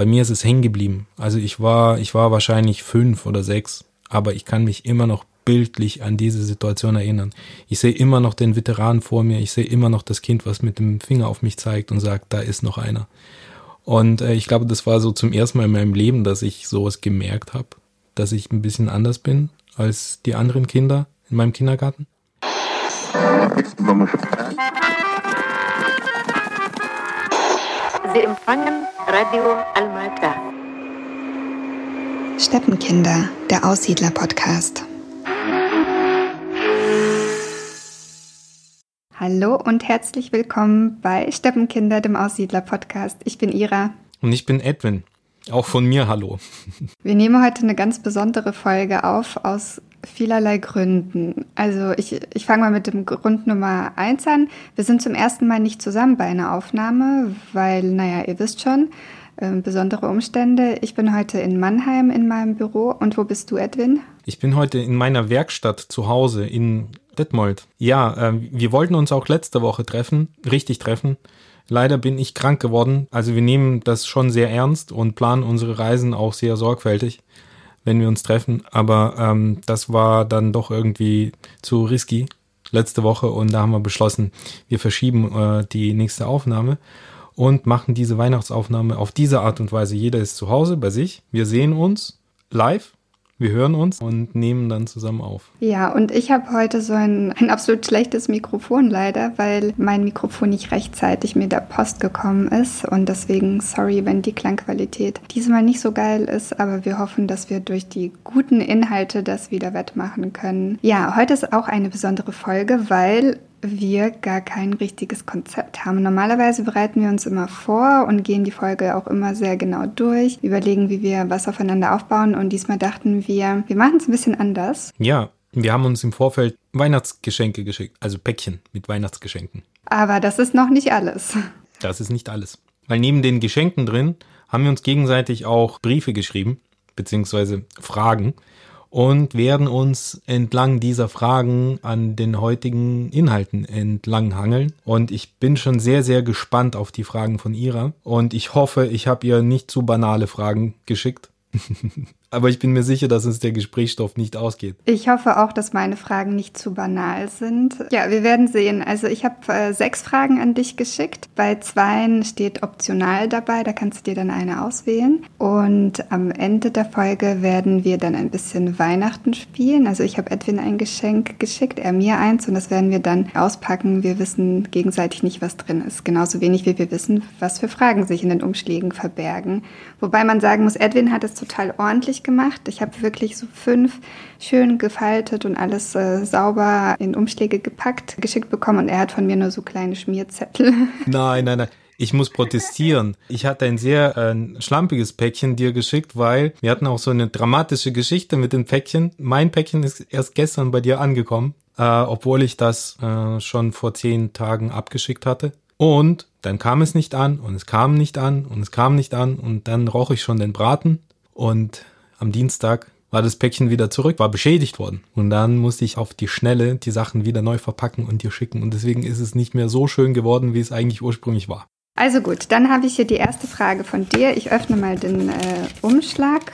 bei mir ist es hängen geblieben. Also ich war, ich war wahrscheinlich fünf oder sechs, aber ich kann mich immer noch bildlich an diese Situation erinnern. Ich sehe immer noch den Veteran vor mir, ich sehe immer noch das Kind, was mit dem Finger auf mich zeigt und sagt, da ist noch einer. Und äh, ich glaube, das war so zum ersten Mal in meinem Leben, dass ich sowas gemerkt habe, dass ich ein bisschen anders bin als die anderen Kinder in meinem Kindergarten. Sie empfangen Radio Almata. Steppenkinder, der Aussiedler-Podcast. Hallo und herzlich willkommen bei Steppenkinder, dem Aussiedler-Podcast. Ich bin Ira. Und ich bin Edwin. Auch von mir hallo. Wir nehmen heute eine ganz besondere Folge auf aus vielerlei Gründen. Also ich, ich fange mal mit dem Grund Nummer eins an. Wir sind zum ersten Mal nicht zusammen bei einer Aufnahme, weil, naja, ihr wisst schon, äh, besondere Umstände. Ich bin heute in Mannheim in meinem Büro. Und wo bist du, Edwin? Ich bin heute in meiner Werkstatt zu Hause in Detmold. Ja, äh, wir wollten uns auch letzte Woche treffen, richtig treffen. Leider bin ich krank geworden. Also wir nehmen das schon sehr ernst und planen unsere Reisen auch sehr sorgfältig wenn wir uns treffen. Aber ähm, das war dann doch irgendwie zu risky letzte Woche und da haben wir beschlossen, wir verschieben äh, die nächste Aufnahme und machen diese Weihnachtsaufnahme auf diese Art und Weise. Jeder ist zu Hause bei sich. Wir sehen uns live wir hören uns und nehmen dann zusammen auf. Ja, und ich habe heute so ein, ein absolut schlechtes Mikrofon leider, weil mein Mikrofon nicht rechtzeitig mit der Post gekommen ist. Und deswegen sorry, wenn die Klangqualität diesmal nicht so geil ist, aber wir hoffen, dass wir durch die guten Inhalte das wieder wettmachen können. Ja, heute ist auch eine besondere Folge, weil wir gar kein richtiges Konzept haben. Normalerweise bereiten wir uns immer vor und gehen die Folge auch immer sehr genau durch, überlegen, wie wir was aufeinander aufbauen und diesmal dachten wir, wir machen es ein bisschen anders. Ja, wir haben uns im Vorfeld Weihnachtsgeschenke geschickt, also Päckchen mit Weihnachtsgeschenken. Aber das ist noch nicht alles. Das ist nicht alles. Weil neben den Geschenken drin haben wir uns gegenseitig auch Briefe geschrieben, beziehungsweise Fragen und werden uns entlang dieser Fragen an den heutigen Inhalten entlang hangeln. Und ich bin schon sehr, sehr gespannt auf die Fragen von Ira. Und ich hoffe, ich habe ihr nicht zu banale Fragen geschickt. Aber ich bin mir sicher, dass uns der Gesprächsstoff nicht ausgeht. Ich hoffe auch, dass meine Fragen nicht zu banal sind. Ja, wir werden sehen. Also ich habe äh, sechs Fragen an dich geschickt. Bei zweien steht optional dabei, da kannst du dir dann eine auswählen. Und am Ende der Folge werden wir dann ein bisschen Weihnachten spielen. Also ich habe Edwin ein Geschenk geschickt, er mir eins und das werden wir dann auspacken. Wir wissen gegenseitig nicht, was drin ist. Genauso wenig wie wir wissen, was für Fragen sich in den Umschlägen verbergen. Wobei man sagen muss, Edwin hat es total ordentlich gemacht. Ich habe wirklich so fünf schön gefaltet und alles äh, sauber in Umschläge gepackt, geschickt bekommen und er hat von mir nur so kleine Schmierzettel. Nein, nein, nein. Ich muss protestieren. Ich hatte ein sehr äh, schlampiges Päckchen dir geschickt, weil wir hatten auch so eine dramatische Geschichte mit dem Päckchen. Mein Päckchen ist erst gestern bei dir angekommen, äh, obwohl ich das äh, schon vor zehn Tagen abgeschickt hatte. Und dann kam es nicht an und es kam nicht an und es kam nicht an und dann roch ich schon den Braten und am Dienstag war das Päckchen wieder zurück, war beschädigt worden. Und dann musste ich auf die Schnelle die Sachen wieder neu verpacken und dir schicken. Und deswegen ist es nicht mehr so schön geworden, wie es eigentlich ursprünglich war. Also gut, dann habe ich hier die erste Frage von dir. Ich öffne mal den äh, Umschlag.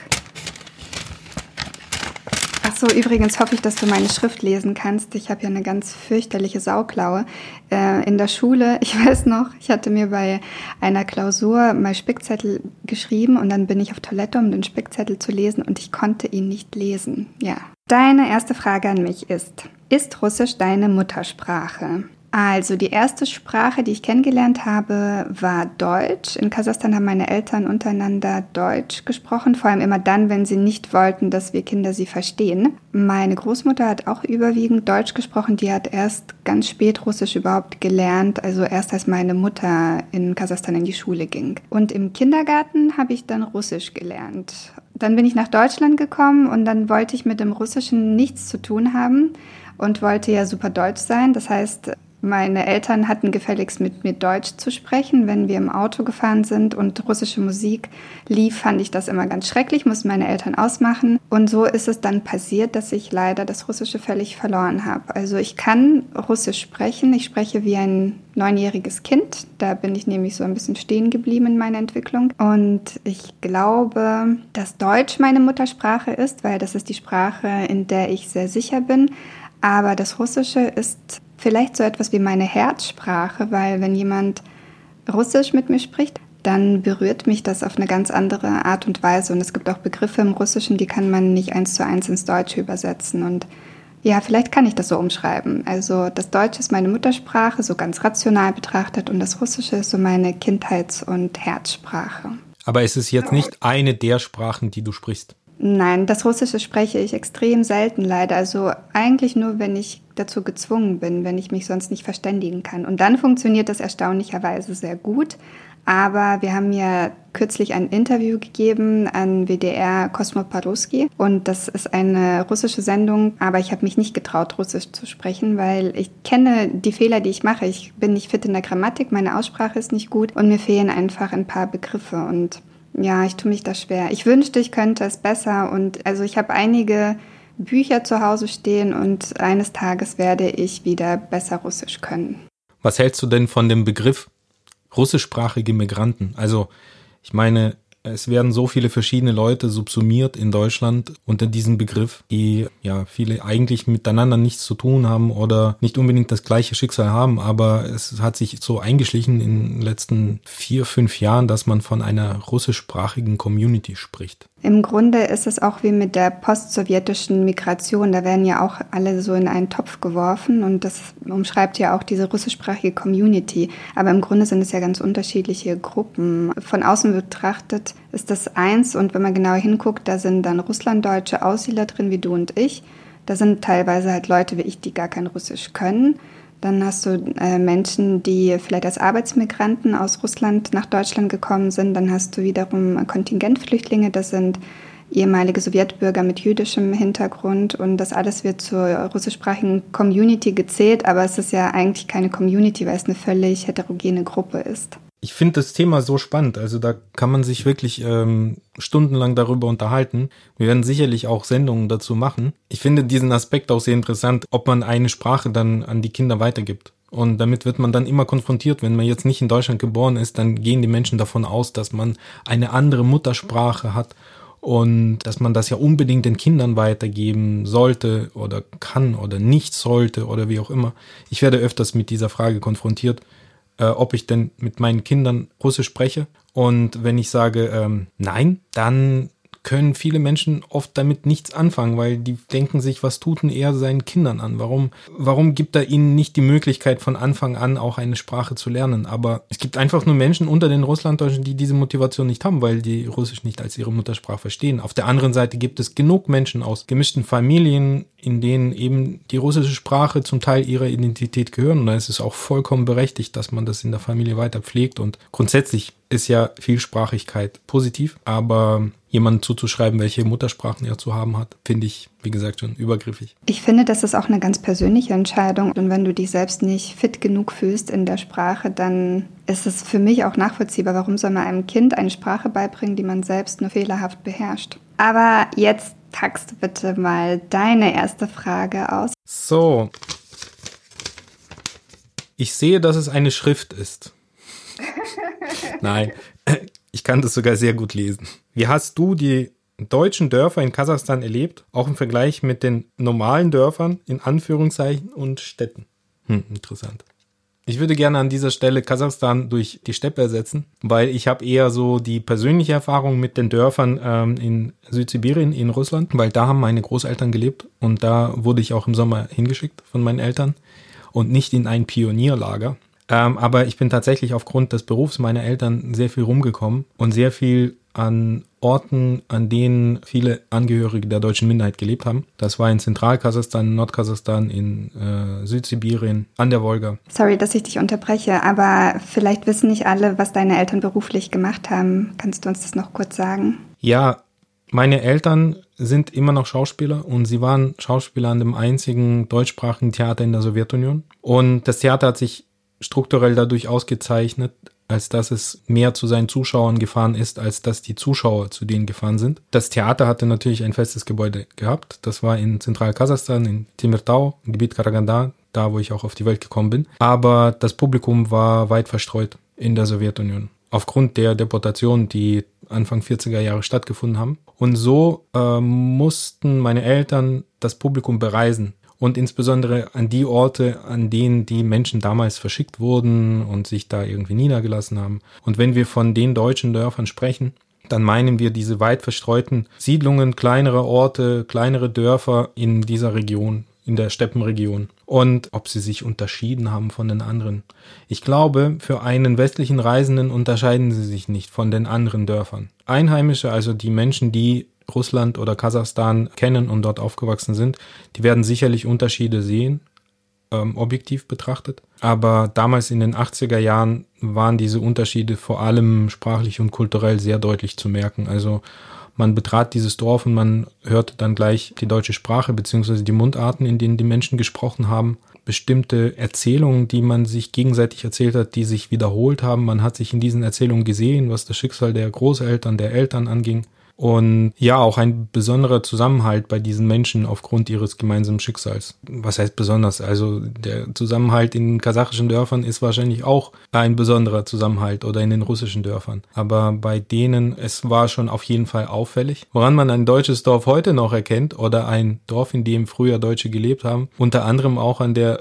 Ach so, übrigens hoffe ich, dass du meine Schrift lesen kannst. Ich habe ja eine ganz fürchterliche Sauklaue. Äh, in der Schule, ich weiß noch, ich hatte mir bei einer Klausur mal Spickzettel geschrieben und dann bin ich auf Toilette, um den Spickzettel zu lesen und ich konnte ihn nicht lesen. Ja. Deine erste Frage an mich ist, ist Russisch deine Muttersprache? Also die erste Sprache, die ich kennengelernt habe, war Deutsch. In Kasachstan haben meine Eltern untereinander Deutsch gesprochen, vor allem immer dann, wenn sie nicht wollten, dass wir Kinder sie verstehen. Meine Großmutter hat auch überwiegend Deutsch gesprochen, die hat erst ganz spät Russisch überhaupt gelernt, also erst als meine Mutter in Kasachstan in die Schule ging. Und im Kindergarten habe ich dann Russisch gelernt. Dann bin ich nach Deutschland gekommen und dann wollte ich mit dem Russischen nichts zu tun haben und wollte ja super deutsch sein. Das heißt, Meine Eltern hatten gefälligst mit mir Deutsch zu sprechen. Wenn wir im Auto gefahren sind und russische Musik lief, fand ich das immer ganz schrecklich, mussten meine Eltern ausmachen. Und so ist es dann passiert, dass ich leider das Russische völlig verloren habe. Also ich kann Russisch sprechen. Ich spreche wie ein neunjähriges Kind. Da bin ich nämlich so ein bisschen stehen geblieben in meiner Entwicklung. Und ich glaube, dass Deutsch meine Muttersprache ist, weil das ist die Sprache, in der ich sehr sicher bin. Aber das Russische ist vielleicht so etwas wie meine Herzsprache, weil wenn jemand Russisch mit mir spricht, dann berührt mich das auf eine ganz andere Art und Weise. Und es gibt auch Begriffe im Russischen, die kann man nicht eins zu eins ins Deutsche übersetzen. Und ja, vielleicht kann ich das so umschreiben. Also das Deutsche ist meine Muttersprache, so ganz rational betrachtet, und das Russische ist so meine Kindheits- und Herzsprache. Aber es ist jetzt nicht eine der Sprachen, die du sprichst. Nein, das Russische spreche ich extrem selten leider. Also eigentlich nur, wenn ich dazu gezwungen bin, wenn ich mich sonst nicht verständigen kann. Und dann funktioniert das erstaunlicherweise sehr gut. Aber wir haben ja kürzlich ein Interview gegeben an WDR Kosmoparuski und das ist eine russische Sendung, aber ich habe mich nicht getraut, Russisch zu sprechen, weil ich kenne die Fehler, die ich mache. Ich bin nicht fit in der Grammatik, meine Aussprache ist nicht gut und mir fehlen einfach ein paar Begriffe und ja, ich tue mich da schwer. Ich wünschte, ich könnte es besser und also ich habe einige Bücher zu Hause stehen und eines Tages werde ich wieder besser Russisch können. Was hältst du denn von dem Begriff russischsprachige Migranten? Also, ich meine, es werden so viele verschiedene Leute subsumiert in Deutschland unter diesem Begriff, die ja viele eigentlich miteinander nichts zu tun haben oder nicht unbedingt das gleiche Schicksal haben, aber es hat sich so eingeschlichen in den letzten vier, fünf Jahren, dass man von einer russischsprachigen Community spricht. Im Grunde ist es auch wie mit der postsowjetischen Migration. Da werden ja auch alle so in einen Topf geworfen und das umschreibt ja auch diese russischsprachige Community. Aber im Grunde sind es ja ganz unterschiedliche Gruppen. Von außen betrachtet ist das eins und wenn man genauer hinguckt, da sind dann russlanddeutsche Aussiedler drin wie du und ich. Da sind teilweise halt Leute wie ich, die gar kein Russisch können. Dann hast du äh, Menschen, die vielleicht als Arbeitsmigranten aus Russland nach Deutschland gekommen sind. Dann hast du wiederum Kontingentflüchtlinge, das sind ehemalige Sowjetbürger mit jüdischem Hintergrund. Und das alles wird zur russischsprachigen Community gezählt, aber es ist ja eigentlich keine Community, weil es eine völlig heterogene Gruppe ist ich finde das Thema so spannend. Also da kann man sich wirklich ähm, stundenlang darüber unterhalten. Wir werden sicherlich auch Sendungen dazu machen. Ich finde diesen Aspekt auch sehr interessant, ob man eine Sprache dann an die Kinder weitergibt. Und damit wird man dann immer konfrontiert. Wenn man jetzt nicht in Deutschland geboren ist, dann gehen die Menschen davon aus, dass man eine andere Muttersprache hat und dass man das ja unbedingt den Kindern weitergeben sollte oder kann oder nicht sollte oder wie auch immer. Ich werde öfters mit dieser Frage konfrontiert äh, ob ich denn mit meinen Kindern Russisch spreche. Und wenn ich sage ähm, nein, dann können viele Menschen oft damit nichts anfangen, weil die denken sich, was tut denn er seinen Kindern an? Warum, warum gibt er ihnen nicht die Möglichkeit von Anfang an auch eine Sprache zu lernen? Aber es gibt einfach nur Menschen unter den Russlanddeutschen, die diese Motivation nicht haben, weil die Russisch nicht als ihre Muttersprache verstehen. Auf der anderen Seite gibt es genug Menschen aus gemischten Familien, in denen eben die russische Sprache zum Teil ihrer Identität gehören. Und da ist es auch vollkommen berechtigt, dass man das in der Familie weiter pflegt. Und grundsätzlich ist ja Vielsprachigkeit positiv, aber jemandem zuzuschreiben, welche Muttersprachen er zu haben hat, finde ich, wie gesagt, schon übergriffig. Ich finde, das ist auch eine ganz persönliche Entscheidung. Und wenn du dich selbst nicht fit genug fühlst in der Sprache, dann ist es für mich auch nachvollziehbar. Warum soll man einem Kind eine Sprache beibringen, die man selbst nur fehlerhaft beherrscht? Aber jetzt packst bitte mal deine erste Frage aus. So. Ich sehe, dass es eine Schrift ist. Nein, ich kann das sogar sehr gut lesen. Wie hast du die deutschen Dörfer in Kasachstan erlebt, auch im Vergleich mit den normalen Dörfern in Anführungszeichen und Städten? Hm, interessant. Ich würde gerne an dieser Stelle Kasachstan durch die Steppe ersetzen, weil ich habe eher so die persönliche Erfahrung mit den Dörfern ähm, in Südsibirien, in Russland, weil da haben meine Großeltern gelebt und da wurde ich auch im Sommer hingeschickt von meinen Eltern und nicht in ein Pionierlager. Ähm, aber ich bin tatsächlich aufgrund des Berufs meiner Eltern sehr viel rumgekommen und sehr viel an Orten, an denen viele Angehörige der deutschen Minderheit gelebt haben. Das war in Zentralkasachstan, Nordkasachstan, in äh, Südsibirien, an der Wolga. Sorry, dass ich dich unterbreche, aber vielleicht wissen nicht alle, was deine Eltern beruflich gemacht haben. Kannst du uns das noch kurz sagen? Ja, Meine Eltern sind immer noch Schauspieler und sie waren Schauspieler an dem einzigen deutschsprachigen Theater in der Sowjetunion. Und das Theater hat sich strukturell dadurch ausgezeichnet, als dass es mehr zu seinen Zuschauern gefahren ist, als dass die Zuschauer zu denen gefahren sind. Das Theater hatte natürlich ein festes Gebäude gehabt. Das war in Zentralkasachstan, in Timirtau, im Gebiet Karaganda, da wo ich auch auf die Welt gekommen bin. Aber das Publikum war weit verstreut in der Sowjetunion. Aufgrund der Deportation, die Anfang 40er Jahre stattgefunden haben. Und so äh, mussten meine Eltern das Publikum bereisen und insbesondere an die Orte, an denen die Menschen damals verschickt wurden und sich da irgendwie niedergelassen haben. Und wenn wir von den deutschen Dörfern sprechen, dann meinen wir diese weit verstreuten Siedlungen, kleinere Orte, kleinere Dörfer in dieser Region, in der Steppenregion. Und ob sie sich unterschieden haben von den anderen. Ich glaube, für einen westlichen Reisenden unterscheiden sie sich nicht von den anderen Dörfern. Einheimische, also die Menschen, die Russland oder Kasachstan kennen und dort aufgewachsen sind, die werden sicherlich Unterschiede sehen, ähm, objektiv betrachtet. Aber damals in den 80er Jahren waren diese Unterschiede vor allem sprachlich und kulturell sehr deutlich zu merken. Also man betrat dieses Dorf und man hörte dann gleich die deutsche Sprache beziehungsweise die Mundarten, in denen die Menschen gesprochen haben. Bestimmte Erzählungen, die man sich gegenseitig erzählt hat, die sich wiederholt haben. Man hat sich in diesen Erzählungen gesehen, was das Schicksal der Großeltern, der Eltern anging. Und ja, auch ein besonderer Zusammenhalt bei diesen Menschen aufgrund ihres gemeinsamen Schicksals. Was heißt besonders? Also der Zusammenhalt in kasachischen Dörfern ist wahrscheinlich auch ein besonderer Zusammenhalt oder in den russischen Dörfern. Aber bei denen, es war schon auf jeden Fall auffällig. Woran man ein deutsches Dorf heute noch erkennt oder ein Dorf, in dem früher Deutsche gelebt haben, unter anderem auch an der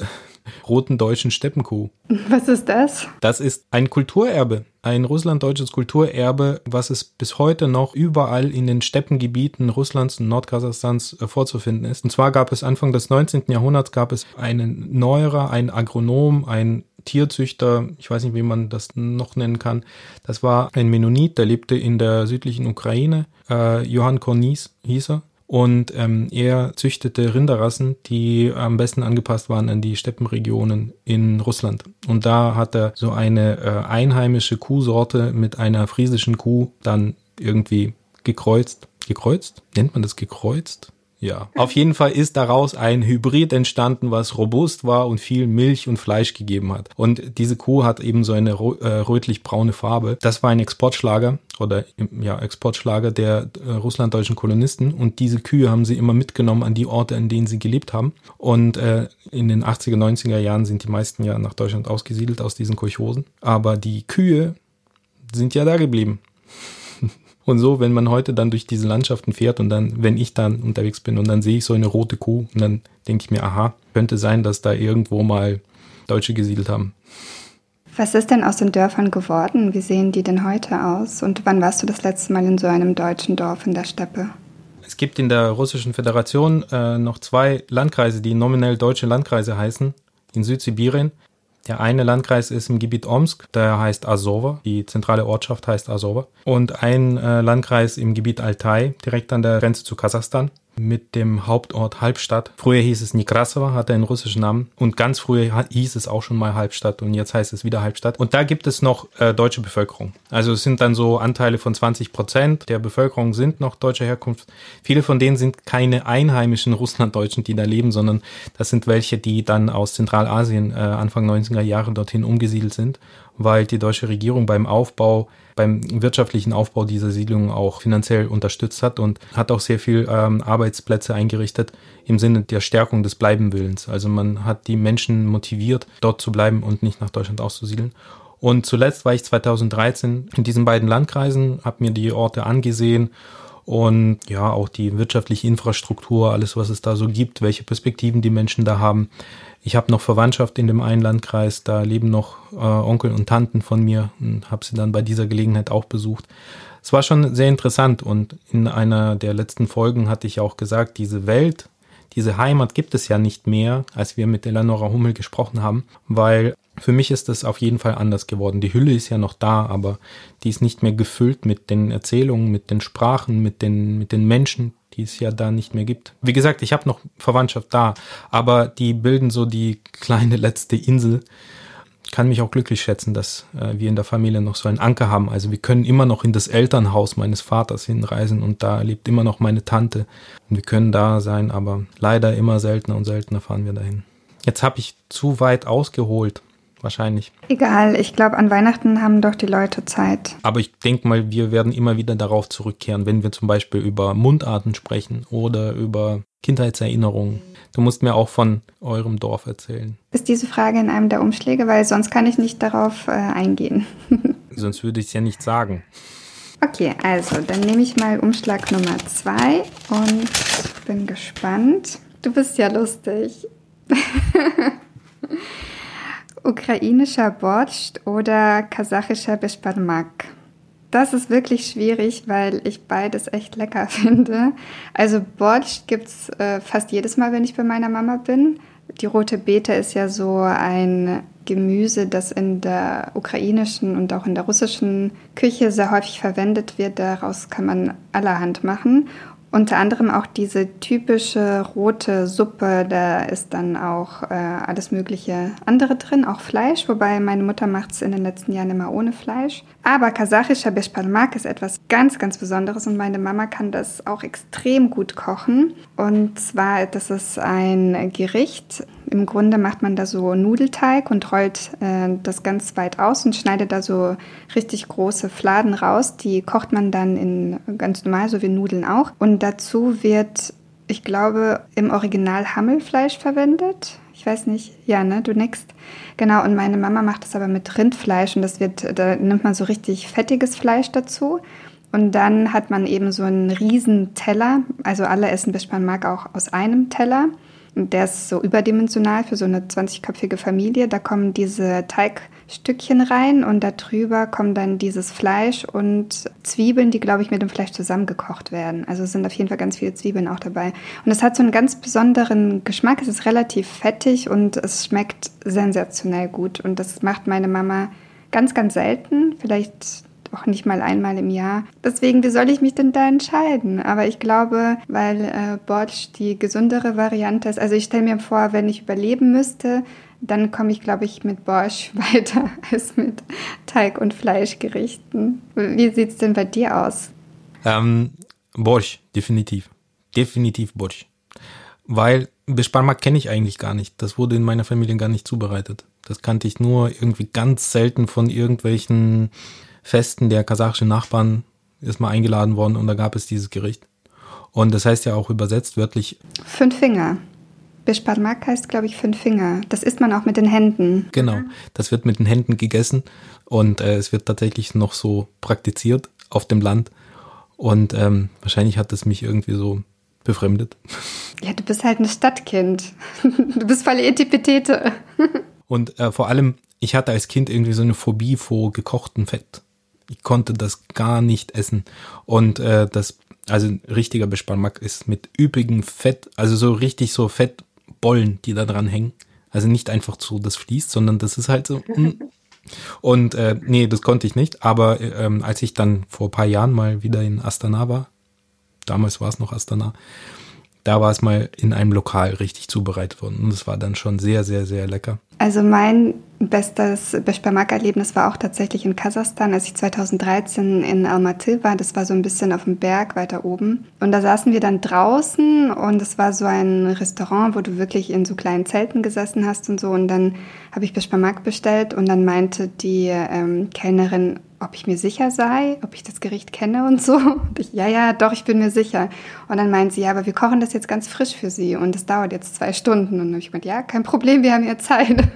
roten deutschen Steppenkuh. Was ist das? Das ist ein Kulturerbe, ein russlanddeutsches Kulturerbe, was es bis heute noch überall in den Steppengebieten Russlands und Nordkasachstans äh, vorzufinden ist. Und zwar gab es Anfang des 19. Jahrhunderts gab es einen Neuerer, einen Agronom, ein Tierzüchter, ich weiß nicht, wie man das noch nennen kann. Das war ein Mennonit, der lebte in der südlichen Ukraine. Äh, Johann Kornis hieß er. Und ähm, er züchtete Rinderrassen, die am besten angepasst waren an die Steppenregionen in Russland. Und da hat er so eine äh, einheimische Kuhsorte mit einer friesischen Kuh dann irgendwie gekreuzt. Gekreuzt? Nennt man das gekreuzt? Ja, auf jeden Fall ist daraus ein Hybrid entstanden, was robust war und viel Milch und Fleisch gegeben hat. Und diese Kuh hat eben so eine äh, rötlich-braune Farbe. Das war ein Exportschlager oder ja, Exportschlager der äh, russlanddeutschen Kolonisten. Und diese Kühe haben sie immer mitgenommen an die Orte, an denen sie gelebt haben. Und äh, in den 80er, 90er Jahren sind die meisten ja nach Deutschland ausgesiedelt aus diesen Kolchosen. Aber die Kühe sind ja da geblieben. Und so, wenn man heute dann durch diese Landschaften fährt und dann, wenn ich dann unterwegs bin und dann sehe ich so eine rote Kuh und dann denke ich mir, aha, könnte sein, dass da irgendwo mal Deutsche gesiedelt haben. Was ist denn aus den Dörfern geworden? Wie sehen die denn heute aus? Und wann warst du das letzte Mal in so einem deutschen Dorf in der Steppe? Es gibt in der Russischen Föderation äh, noch zwei Landkreise, die nominell deutsche Landkreise heißen, in Südsibirien. Der eine Landkreis ist im Gebiet Omsk, der heißt Azova. Die zentrale Ortschaft heißt Azova. Und ein äh, Landkreis im Gebiet Altai, direkt an der Grenze zu Kasachstan mit dem Hauptort Halbstadt. Früher hieß es Nikrasova, hatte einen russischen Namen. Und ganz früher hieß es auch schon mal Halbstadt und jetzt heißt es wieder Halbstadt. Und da gibt es noch äh, deutsche Bevölkerung. Also es sind dann so Anteile von 20 Prozent der Bevölkerung sind noch deutscher Herkunft. Viele von denen sind keine einheimischen Russlanddeutschen, die da leben, sondern das sind welche, die dann aus Zentralasien äh, Anfang 90er Jahre dorthin umgesiedelt sind, weil die deutsche Regierung beim Aufbau beim wirtschaftlichen Aufbau dieser Siedlung auch finanziell unterstützt hat und hat auch sehr viel ähm, Arbeitsplätze eingerichtet im Sinne der Stärkung des Bleibenwillens. Also man hat die Menschen motiviert, dort zu bleiben und nicht nach Deutschland auszusiedeln. Und zuletzt war ich 2013 in diesen beiden Landkreisen, habe mir die Orte angesehen und ja, auch die wirtschaftliche Infrastruktur, alles, was es da so gibt, welche Perspektiven die Menschen da haben. Ich habe noch Verwandtschaft in dem einen Landkreis, da leben noch äh, Onkel und Tanten von mir und habe sie dann bei dieser Gelegenheit auch besucht. Es war schon sehr interessant und in einer der letzten Folgen hatte ich auch gesagt, diese Welt, diese Heimat gibt es ja nicht mehr, als wir mit Eleonora Hummel gesprochen haben, weil für mich ist es auf jeden Fall anders geworden. Die Hülle ist ja noch da, aber die ist nicht mehr gefüllt mit den Erzählungen, mit den Sprachen, mit den, mit den Menschen, die es ja da nicht mehr gibt. Wie gesagt, ich habe noch Verwandtschaft da, aber die bilden so die kleine letzte Insel. Kann mich auch glücklich schätzen, dass äh, wir in der Familie noch so einen Anker haben. Also wir können immer noch in das Elternhaus meines Vaters hinreisen und da lebt immer noch meine Tante. Und wir können da sein, aber leider immer seltener und seltener fahren wir dahin. Jetzt habe ich zu weit ausgeholt, wahrscheinlich. Egal, ich glaube, an Weihnachten haben doch die Leute Zeit. Aber ich denke mal, wir werden immer wieder darauf zurückkehren, wenn wir zum Beispiel über Mundarten sprechen oder über Kindheitserinnerungen. Du musst mir auch von eurem Dorf erzählen. Ist diese Frage in einem der Umschläge, weil sonst kann ich nicht darauf äh, eingehen. sonst würde ich es ja nicht sagen. Okay, also dann nehme ich mal Umschlag Nummer zwei und bin gespannt. Du bist ja lustig. Ukrainischer Borscht oder kasachischer Bespalmak? Das ist wirklich schwierig, weil ich beides echt lecker finde. Also Borscht gibt es äh, fast jedes Mal, wenn ich bei meiner Mama bin. Die rote Beete ist ja so ein Gemüse, das in der ukrainischen und auch in der russischen Küche sehr häufig verwendet wird. Daraus kann man allerhand machen. Unter anderem auch diese typische rote Suppe, da ist dann auch äh, alles mögliche andere drin, auch Fleisch, wobei meine Mutter macht es in den letzten Jahren immer ohne Fleisch. Aber kasachischer Beshpalmak ist etwas ganz, ganz Besonderes und meine Mama kann das auch extrem gut kochen. Und zwar, das ist ein Gericht. Im Grunde macht man da so Nudelteig und rollt äh, das ganz weit aus und schneidet da so richtig große Fladen raus. Die kocht man dann in ganz normal, so wie Nudeln auch. Und dazu wird, ich glaube, im Original Hammelfleisch verwendet. Ich weiß nicht, ja, ne, du nix. Genau, und meine Mama macht das aber mit Rindfleisch und das wird, da nimmt man so richtig fettiges Fleisch dazu. Und dann hat man eben so einen riesen Teller. Also alle essen Bischmann auch aus einem Teller. Der ist so überdimensional für so eine 20-köpfige Familie. Da kommen diese Teigstückchen rein und darüber kommen dann dieses Fleisch und Zwiebeln, die, glaube ich, mit dem Fleisch zusammengekocht werden. Also es sind auf jeden Fall ganz viele Zwiebeln auch dabei. Und es hat so einen ganz besonderen Geschmack. Es ist relativ fettig und es schmeckt sensationell gut. Und das macht meine Mama ganz, ganz selten. Vielleicht auch nicht mal einmal im Jahr. Deswegen, wie soll ich mich denn da entscheiden? Aber ich glaube, weil äh, Borsch die gesundere Variante ist, also ich stelle mir vor, wenn ich überleben müsste, dann komme ich, glaube ich, mit Borsch weiter als mit Teig- und Fleischgerichten. Wie sieht es denn bei dir aus? Ähm, Borsch, definitiv. Definitiv Borsch. Weil Besparmak kenne ich eigentlich gar nicht. Das wurde in meiner Familie gar nicht zubereitet. Das kannte ich nur irgendwie ganz selten von irgendwelchen Festen der kasachischen Nachbarn ist mal eingeladen worden und da gab es dieses Gericht. Und das heißt ja auch übersetzt wörtlich Fünf Finger. Bishparmak heißt, glaube ich, fünf Finger. Das isst man auch mit den Händen. Genau, das wird mit den Händen gegessen und äh, es wird tatsächlich noch so praktiziert auf dem Land. Und ähm, wahrscheinlich hat es mich irgendwie so befremdet. Ja, du bist halt ein Stadtkind. Du bist voll Etipetete. Und äh, vor allem, ich hatte als Kind irgendwie so eine Phobie vor gekochtem Fett ich konnte das gar nicht essen. Und äh, das, also richtiger Bespannmack ist mit üppigem Fett, also so richtig so Fettbollen, die da dran hängen. Also nicht einfach so, das fließt, sondern das ist halt so. Mm. Und äh, nee, das konnte ich nicht. Aber ähm, als ich dann vor paar Jahren mal wieder in Astana war, damals war es noch Astana, da war es mal in einem Lokal richtig zubereitet worden. Und es war dann schon sehr, sehr, sehr lecker. Also mein bestes Beshpamak-Erlebnis war auch tatsächlich in Kasachstan, als ich 2013 in Almaty war. Das war so ein bisschen auf dem Berg weiter oben. Und da saßen wir dann draußen und es war so ein Restaurant, wo du wirklich in so kleinen Zelten gesessen hast und so. Und dann habe ich Beshpamak bestellt und dann meinte die ähm, Kellnerin, ob ich mir sicher sei, ob ich das Gericht kenne und so. Und ich, ja, ja, doch, ich bin mir sicher. Und dann meint sie, ja, aber wir kochen das jetzt ganz frisch für Sie und es dauert jetzt zwei Stunden. Und dann habe ich gemeint, ja, kein Problem, wir haben ja Zeit.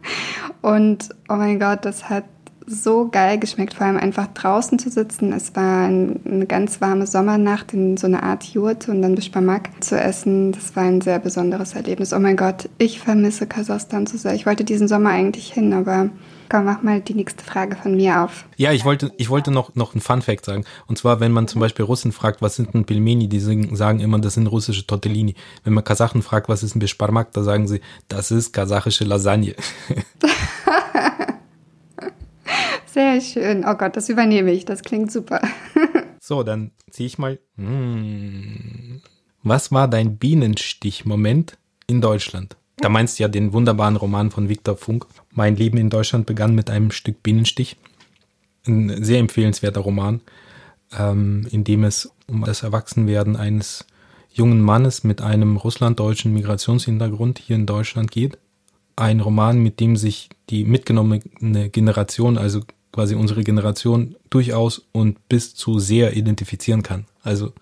und oh mein Gott, das hat so geil geschmeckt, vor allem einfach draußen zu sitzen. Es war eine ganz warme Sommernacht in so einer Art Jurte und dann Bishpamak zu essen. Das war ein sehr besonderes Erlebnis. Oh mein Gott, ich vermisse Kasachstan so sehr. Ich wollte diesen Sommer eigentlich hin, aber Komm, mach mal die nächste Frage von mir auf. Ja, ich wollte, ich wollte noch, noch einen Fun Fact sagen. Und zwar, wenn man zum Beispiel Russen fragt, was sind denn Pilmeni, die sagen immer, das sind russische Tortellini. Wenn man Kasachen fragt, was ist ein Bishparmak, da sagen sie, das ist kasachische Lasagne. Sehr schön. Oh Gott, das übernehme ich. Das klingt super. so, dann ziehe ich mal. Hm. Was war dein Bienenstich-Moment in Deutschland? Da meinst du ja den wunderbaren Roman von Viktor Funk. Mein Leben in Deutschland begann mit einem Stück Bienenstich. Ein sehr empfehlenswerter Roman, ähm, in dem es um das Erwachsenwerden eines jungen Mannes mit einem russlanddeutschen Migrationshintergrund hier in Deutschland geht. Ein Roman, mit dem sich die mitgenommene Generation, also quasi unsere Generation, durchaus und bis zu sehr identifizieren kann. Also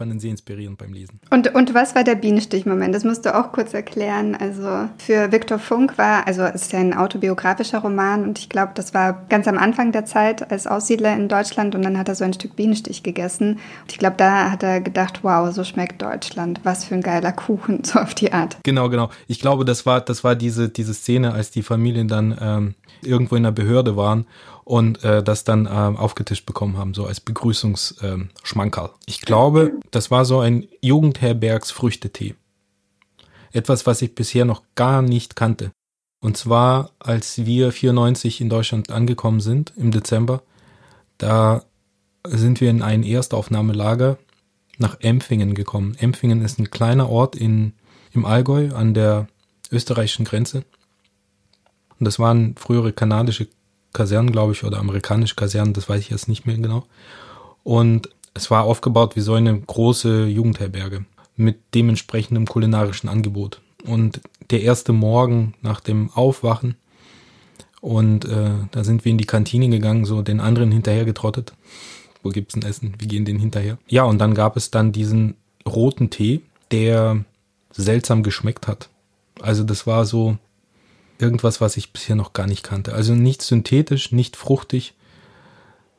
fand ihn sehr inspirierend beim Lesen. Und, und was war der Bienenstich-Moment? Das musst du auch kurz erklären. Also für Viktor Funk war, also es ist ja ein autobiografischer Roman und ich glaube, das war ganz am Anfang der Zeit als Aussiedler in Deutschland und dann hat er so ein Stück Bienenstich gegessen. Und ich glaube, da hat er gedacht, wow, so schmeckt Deutschland. Was für ein geiler Kuchen, so auf die Art. Genau, genau. Ich glaube, das war, das war diese, diese Szene, als die Familien dann ähm, irgendwo in der Behörde waren und äh, das dann ähm, aufgetischt bekommen haben, so als Begrüßungsschmankerl. Ähm, ich glaube, das war so ein Jugendherbergs Früchtetee. Etwas, was ich bisher noch gar nicht kannte. Und zwar, als wir 94 in Deutschland angekommen sind, im Dezember, da sind wir in ein Erstaufnahmelager nach Empfingen gekommen. Empfingen ist ein kleiner Ort in, im Allgäu an der österreichischen Grenze. Und das waren frühere kanadische Kasernen, glaube ich, oder amerikanische Kasernen, das weiß ich jetzt nicht mehr genau. Und es war aufgebaut wie so eine große Jugendherberge mit dementsprechendem kulinarischen Angebot. Und der erste Morgen nach dem Aufwachen und äh, da sind wir in die Kantine gegangen, so den anderen hinterher getrottet. Wo gibt's ein Essen? Wir gehen den hinterher. Ja, und dann gab es dann diesen roten Tee, der seltsam geschmeckt hat. Also das war so, irgendwas, was ich bisher noch gar nicht kannte. Also nicht synthetisch, nicht fruchtig,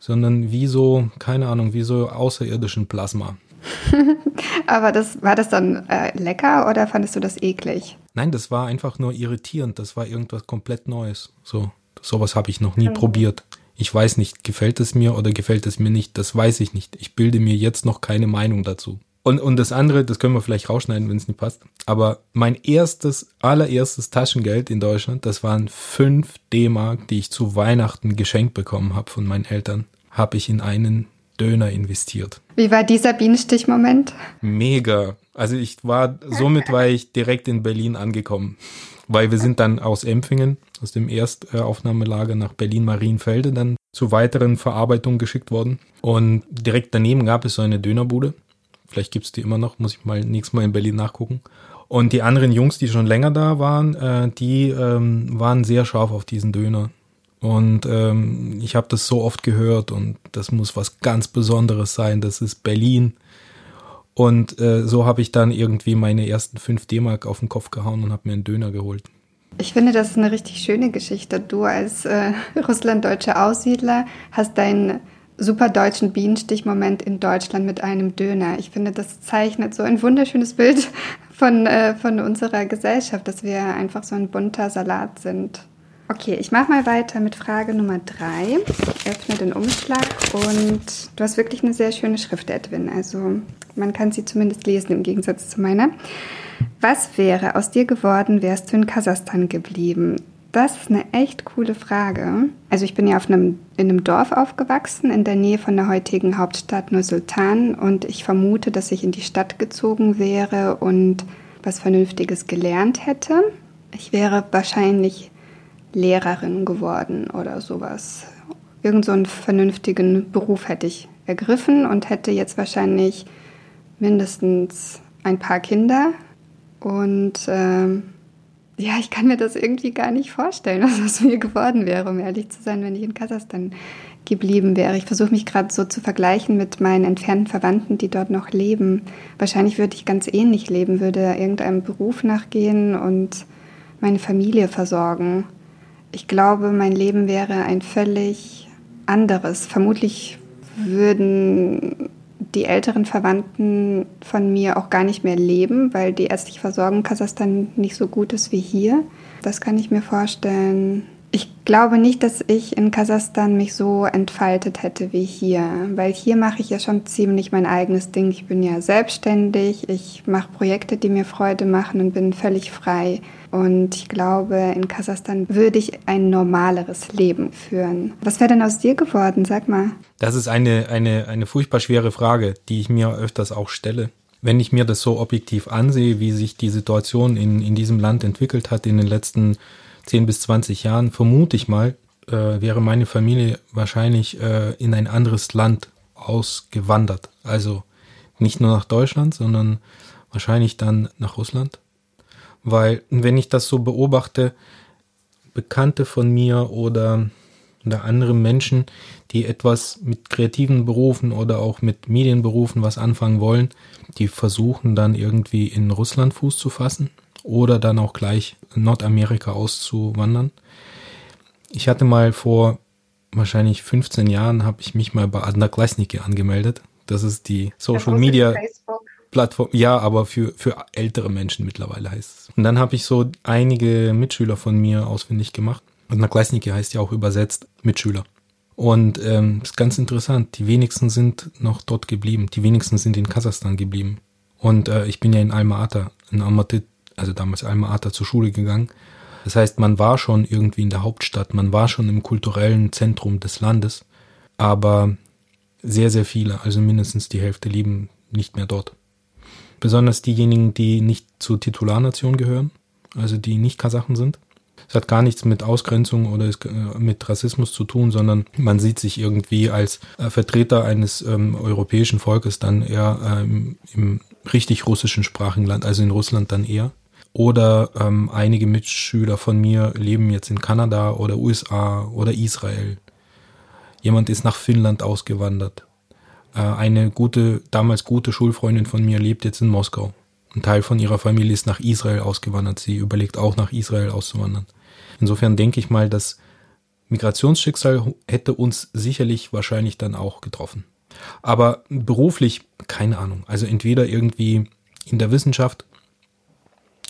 sondern wie so, keine Ahnung, wie so außerirdischen Plasma. Aber das war das dann äh, lecker oder fandest du das eklig? Nein, das war einfach nur irritierend. Das war irgendwas komplett Neues. So, sowas habe ich noch nie mhm. probiert. Ich weiß nicht, gefällt es mir oder gefällt es mir nicht. Das weiß ich nicht. Ich bilde mir jetzt noch keine Meinung dazu. Und, und das andere, das können wir vielleicht rausschneiden, wenn es nicht passt. Aber mein erstes, allererstes Taschengeld in Deutschland, das waren 5 D-Mark, die ich zu Weihnachten geschenkt bekommen habe von meinen Eltern, habe ich in einen Döner investiert. Wie war dieser Bienenstich-Moment? Mega. Also ich war, somit war ich direkt in Berlin angekommen. Weil wir sind dann aus Empfingen, aus dem Erstaufnahmelager nach Berlin-Marienfelde dann zur weiteren Verarbeitung geschickt worden. Und direkt daneben gab es so eine Dönerbude. Vielleicht gibt's die immer noch, muss ich mal nächstes Mal in Berlin nachgucken. Und die anderen Jungs, die schon länger da waren, äh, die ähm, waren sehr scharf auf diesen Döner. Und ähm, ich habe das so oft gehört und das muss was ganz Besonderes sein. Das ist Berlin. Und äh, so habe ich dann irgendwie meine ersten 5 D-Mark auf den Kopf gehauen und habe mir einen Döner geholt. Ich finde, das ist eine richtig schöne Geschichte. Du als äh, russlanddeutscher Aussiedler hast deinen super deutschen Bienenstichmoment in Deutschland mit einem Döner. Ich finde, das zeichnet so ein wunderschönes Bild von, äh, von unserer Gesellschaft, dass wir einfach so ein bunter Salat sind. Okay, ich mache mal weiter mit Frage Nummer drei. Ich öffne den Umschlag und du hast wirklich eine sehr schöne Schrift, Edwin. Also man kann sie zumindest lesen im Gegensatz zu meiner. Was wäre aus dir geworden, wärst du in Kasachstan geblieben? Das ist eine echt coole Frage. Also ich bin ja auf einem, in einem Dorf aufgewachsen, in der Nähe von der heutigen Hauptstadt Nur-Sultan und ich vermute, dass ich in die Stadt gezogen wäre und was Vernünftiges gelernt hätte. Ich wäre wahrscheinlich Lehrerin geworden oder sowas. Irgend so einen vernünftigen Beruf hätte ich ergriffen und hätte jetzt wahrscheinlich mindestens ein paar Kinder und ähm, ja, ich kann mir das irgendwie gar nicht vorstellen, was aus mir geworden wäre, um ehrlich zu sein, wenn ich in Kasachstan geblieben wäre. Ich versuche mich gerade so zu vergleichen mit meinen entfernten Verwandten, die dort noch leben. Wahrscheinlich würde ich ganz ähnlich leben, würde irgendeinem Beruf nachgehen und meine Familie versorgen. Ich glaube, mein Leben wäre ein völlig anderes. Vermutlich würden die älteren Verwandten von mir auch gar nicht mehr leben, weil die ärztliche Versorgung in Kasachstan nicht so gut ist wie hier. Das kann ich mir vorstellen. Ich glaube nicht, dass ich in Kasachstan mich so entfaltet hätte wie hier, weil hier mache ich ja schon ziemlich mein eigenes Ding. Ich bin ja selbstständig, ich mache Projekte, die mir Freude machen und bin völlig frei. Und ich glaube, in Kasachstan würde ich ein normaleres Leben führen. Was wäre denn aus dir geworden? Sag mal. Das ist eine, eine, eine furchtbar schwere Frage, die ich mir öfters auch stelle. wenn ich mir das so objektiv ansehe, wie sich die Situation in, in diesem Land entwickelt hat in den letzten 10 bis 20 Jahren, vermute ich mal, äh, wäre meine Familie wahrscheinlich äh, in ein anderes Land ausgewandert. Also nicht nur nach Deutschland, sondern wahrscheinlich dann nach Russland. Weil, wenn ich das so beobachte, Bekannte von mir oder, oder andere Menschen, die etwas mit kreativen Berufen oder auch mit Medienberufen was anfangen wollen, die versuchen dann irgendwie in Russland Fuß zu fassen oder dann auch gleich Nordamerika auszuwandern. Ich hatte mal vor wahrscheinlich 15 Jahren habe ich mich mal bei Adnaklasniki angemeldet. Das ist die Social Media Plattform. Ja, aber für, für ältere Menschen mittlerweile heißt es. Und dann habe ich so einige Mitschüler von mir ausfindig gemacht. Adnaklasniki heißt ja auch übersetzt Mitschüler. Und ähm, ist ganz interessant. Die wenigsten sind noch dort geblieben. Die wenigsten sind in Kasachstan geblieben. Und äh, ich bin ja in Alma-Ata, in Almaty, also damals Alma-Ata zur Schule gegangen. Das heißt, man war schon irgendwie in der Hauptstadt, man war schon im kulturellen Zentrum des Landes, aber sehr, sehr viele, also mindestens die Hälfte leben nicht mehr dort. Besonders diejenigen, die nicht zur Titularnation gehören, also die nicht Kasachen sind. Es hat gar nichts mit Ausgrenzung oder äh, mit Rassismus zu tun, sondern man sieht sich irgendwie als äh, Vertreter eines ähm, europäischen Volkes dann eher ähm, im richtig russischen Sprachenland, also in Russland dann eher. Oder ähm, einige Mitschüler von mir leben jetzt in Kanada oder USA oder Israel. Jemand ist nach Finnland ausgewandert. Äh, eine gute, damals gute Schulfreundin von mir lebt jetzt in Moskau. Ein Teil von ihrer Familie ist nach Israel ausgewandert. Sie überlegt auch nach Israel auszuwandern. Insofern denke ich mal, das Migrationsschicksal hätte uns sicherlich wahrscheinlich dann auch getroffen. Aber beruflich, keine Ahnung. Also entweder irgendwie in der Wissenschaft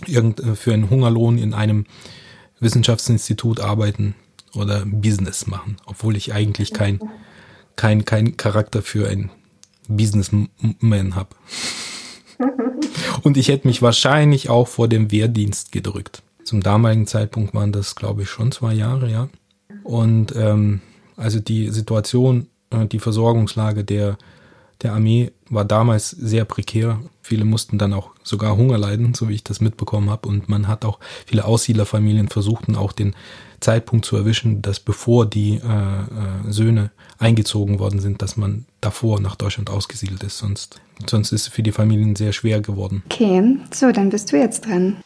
irgend, äh, für einen Hungerlohn in einem Wissenschaftsinstitut arbeiten oder Business machen, obwohl ich eigentlich kein, kein, kein Charakter für ein Businessman habe. Und ich hätte mich wahrscheinlich auch vor dem Wehrdienst gedrückt. Zum damaligen Zeitpunkt waren das, glaube ich, schon zwei Jahre, ja. Und ähm, also die Situation, äh, die Versorgungslage der der Armee war damals sehr prekär. Viele mussten dann auch sogar Hunger leiden, so wie ich das mitbekommen habe. Und man hat auch viele Aussiedlerfamilien versuchten auch den Zeitpunkt zu erwischen, dass bevor die äh, äh, Söhne eingezogen worden sind, dass man davor nach Deutschland ausgesiedelt ist. Sonst, sonst ist es für die Familien sehr schwer geworden. Okay, so, dann bist du jetzt dran.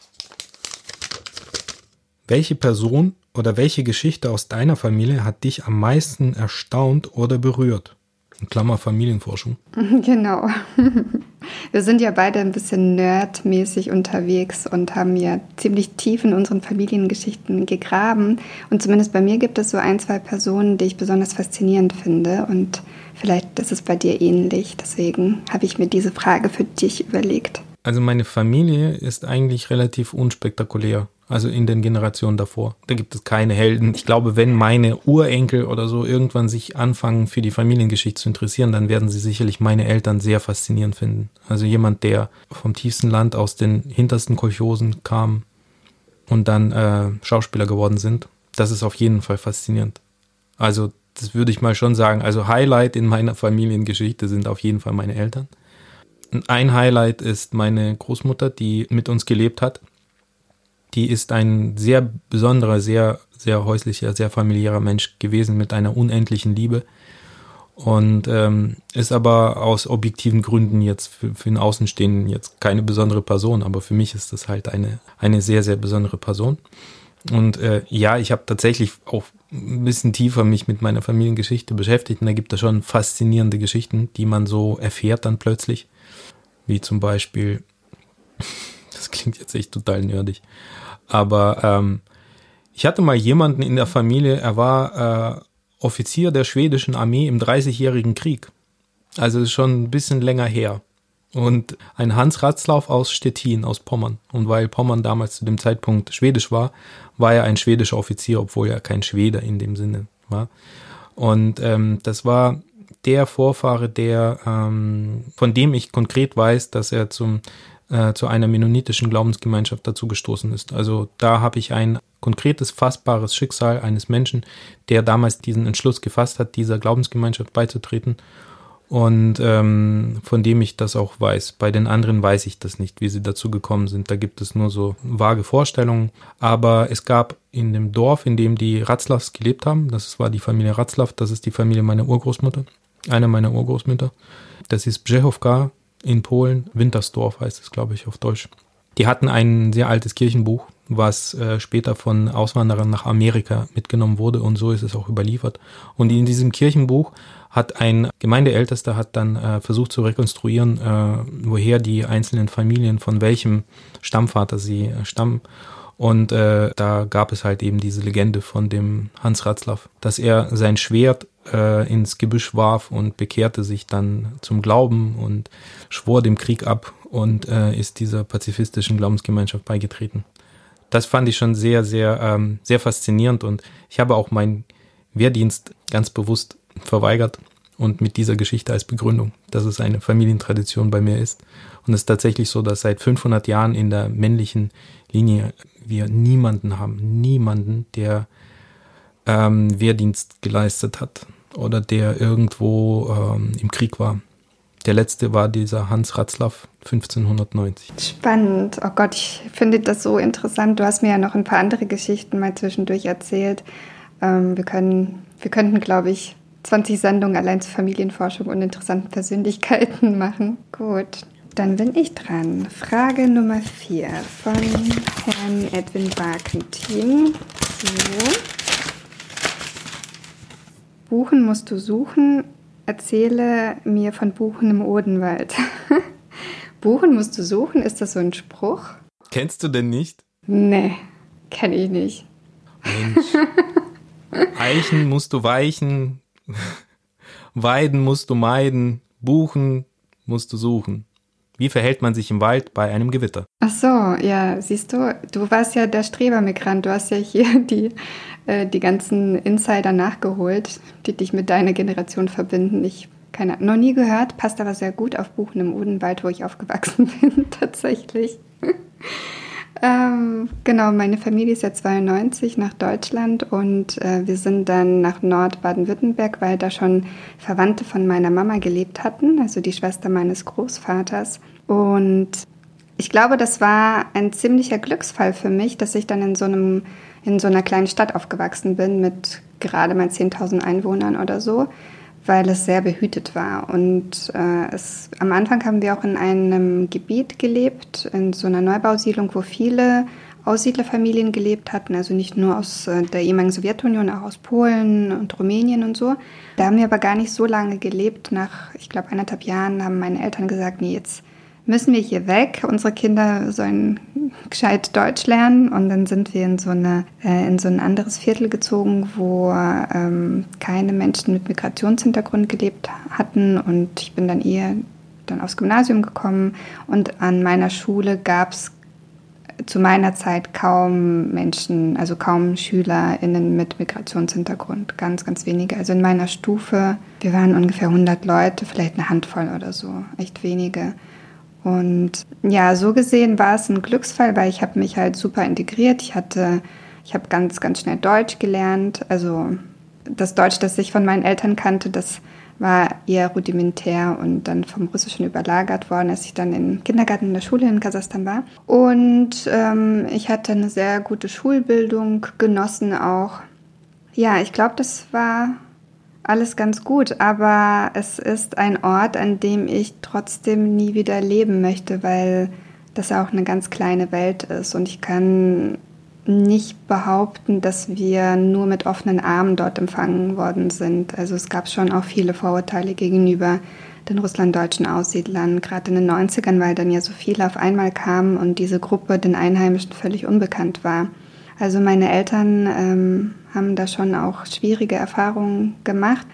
Welche Person oder welche Geschichte aus deiner Familie hat dich am meisten erstaunt oder berührt? In Klammer Familienforschung. Genau. Wir sind ja beide ein bisschen nerdmäßig unterwegs und haben ja ziemlich tief in unseren Familiengeschichten gegraben. Und zumindest bei mir gibt es so ein, zwei Personen, die ich besonders faszinierend finde. Und vielleicht ist es bei dir ähnlich. Deswegen habe ich mir diese Frage für dich überlegt. Also meine Familie ist eigentlich relativ unspektakulär. Also in den Generationen davor. Da gibt es keine Helden. Ich glaube, wenn meine Urenkel oder so irgendwann sich anfangen, für die Familiengeschichte zu interessieren, dann werden sie sicherlich meine Eltern sehr faszinierend finden. Also jemand, der vom tiefsten Land aus den hintersten Kolchosen kam und dann äh, Schauspieler geworden sind. Das ist auf jeden Fall faszinierend. Also das würde ich mal schon sagen. Also Highlight in meiner Familiengeschichte sind auf jeden Fall meine Eltern. Ein Highlight ist meine Großmutter, die mit uns gelebt hat die ist ein sehr besonderer, sehr, sehr häuslicher, sehr familiärer Mensch gewesen mit einer unendlichen Liebe. Und ähm, ist aber aus objektiven Gründen jetzt für, für den Außenstehenden jetzt keine besondere Person, aber für mich ist das halt eine, eine sehr, sehr besondere Person. Und äh, ja, ich habe tatsächlich auch ein bisschen tiefer mich mit meiner Familiengeschichte beschäftigt. Und da gibt es schon faszinierende Geschichten, die man so erfährt dann plötzlich, wie zum Beispiel, das klingt jetzt echt total nerdig, aber ähm, ich hatte mal jemanden in der Familie, er war äh, Offizier der schwedischen Armee im Dreißigjährigen Krieg. Also ist schon ein bisschen länger her. Und ein Hans Ratzlauf aus Stettin, aus Pommern. Und weil Pommern damals zu dem Zeitpunkt schwedisch war, war er ein schwedischer Offizier, obwohl er kein Schwede in dem Sinne war. Und ähm, das war der Vorfahre, der, ähm, von dem ich konkret weiß, dass er zum äh, zu einer mennonitischen Glaubensgemeinschaft dazu gestoßen ist. Also da habe ich ein konkretes, fassbares Schicksal eines Menschen, der damals diesen Entschluss gefasst hat, dieser Glaubensgemeinschaft beizutreten und ähm, von dem ich das auch weiß. Bei den anderen weiß ich das nicht, wie sie dazu gekommen sind. Da gibt es nur so vage Vorstellungen. Aber es gab in dem Dorf, in dem die Ratzlavs gelebt haben, das war die Familie Ratzlaw, das ist die Familie meiner Urgroßmutter, einer meiner Urgroßmütter. Das ist Brzechowka in Polen, Wintersdorf heißt es, glaube ich, auf Deutsch. Die hatten ein sehr altes Kirchenbuch, was äh, später von Auswanderern nach Amerika mitgenommen wurde und so ist es auch überliefert. Und in diesem Kirchenbuch hat ein Gemeindeältester hat dann äh, versucht zu rekonstruieren, äh, woher die einzelnen Familien von welchem Stammvater sie äh, stammen. Und äh, da gab es halt eben diese Legende von dem Hans Ratzlaff, dass er sein Schwert äh, ins Gebüsch warf und bekehrte sich dann zum Glauben und schwor dem Krieg ab und äh, ist dieser pazifistischen Glaubensgemeinschaft beigetreten. Das fand ich schon sehr, sehr, ähm, sehr faszinierend und ich habe auch meinen Wehrdienst ganz bewusst verweigert und mit dieser Geschichte als Begründung, dass es eine Familientradition bei mir ist. Und es ist tatsächlich so, dass seit 500 Jahren in der männlichen Linie wir niemanden haben, niemanden, der ähm, Wehrdienst geleistet hat oder der irgendwo ähm, im Krieg war. Der letzte war dieser Hans Ratzlaff 1590. Spannend. Oh Gott, ich finde das so interessant. Du hast mir ja noch ein paar andere Geschichten mal zwischendurch erzählt. Ähm, wir, können, wir könnten, glaube ich, 20 Sendungen allein zur Familienforschung und interessanten Persönlichkeiten machen. Gut, dann bin ich dran. Frage Nummer 4 von Herrn Edwin Barkentin. So. Buchen musst du suchen. Erzähle mir von Buchen im Odenwald. Buchen musst du suchen, ist das so ein Spruch? Kennst du denn nicht? Nee, kenne ich nicht. Mensch. Eichen musst du weichen, Weiden musst du meiden, Buchen musst du suchen. Wie verhält man sich im Wald bei einem Gewitter? Ach so, ja, siehst du, du warst ja der Strebermigrant. Du hast ja hier die, äh, die ganzen Insider nachgeholt, die dich mit deiner Generation verbinden. Ich keine, noch nie gehört, passt aber sehr gut auf Buchen im Odenwald, wo ich aufgewachsen bin, tatsächlich. Ähm, genau, meine Familie ist ja 92 nach Deutschland und äh, wir sind dann nach Nord-Baden-Württemberg, weil da schon Verwandte von meiner Mama gelebt hatten, also die Schwester meines Großvaters. Und ich glaube, das war ein ziemlicher Glücksfall für mich, dass ich dann in so einem in so einer kleinen Stadt aufgewachsen bin mit gerade mal 10.000 Einwohnern oder so weil es sehr behütet war. Und äh, es, am Anfang haben wir auch in einem Gebiet gelebt, in so einer Neubausiedlung, wo viele Aussiedlerfamilien gelebt hatten, also nicht nur aus äh, der ehemaligen Sowjetunion, auch aus Polen und Rumänien und so. Da haben wir aber gar nicht so lange gelebt. Nach, ich glaube, eineinhalb Jahren haben meine Eltern gesagt, nee, jetzt müssen wir hier weg. Unsere Kinder sollen gescheit Deutsch lernen. Und dann sind wir in so, eine, äh, in so ein anderes Viertel gezogen, wo ähm, keine Menschen mit Migrationshintergrund gelebt hatten. Und ich bin dann eher dann aufs Gymnasium gekommen. Und an meiner Schule gab es zu meiner Zeit kaum Menschen, also kaum SchülerInnen mit Migrationshintergrund, ganz, ganz wenige. Also in meiner Stufe, wir waren ungefähr 100 Leute, vielleicht eine Handvoll oder so, echt wenige. Und ja, so gesehen war es ein Glücksfall, weil ich habe mich halt super integriert. Ich hatte, ich habe ganz, ganz schnell Deutsch gelernt. Also das Deutsch, das ich von meinen Eltern kannte, das war eher rudimentär und dann vom Russischen überlagert worden, als ich dann im Kindergarten in der Schule in Kasachstan war. Und ähm, ich hatte eine sehr gute Schulbildung genossen auch. Ja, ich glaube, das war alles ganz gut, aber es ist ein Ort, an dem ich trotzdem nie wieder leben möchte, weil das auch eine ganz kleine Welt ist und ich kann nicht behaupten, dass wir nur mit offenen Armen dort empfangen worden sind. Also es gab schon auch viele Vorurteile gegenüber den russlanddeutschen Aussiedlern, gerade in den 90ern, weil dann ja so viele auf einmal kamen und diese Gruppe den Einheimischen völlig unbekannt war. Also meine Eltern ähm, haben da schon auch schwierige Erfahrungen gemacht.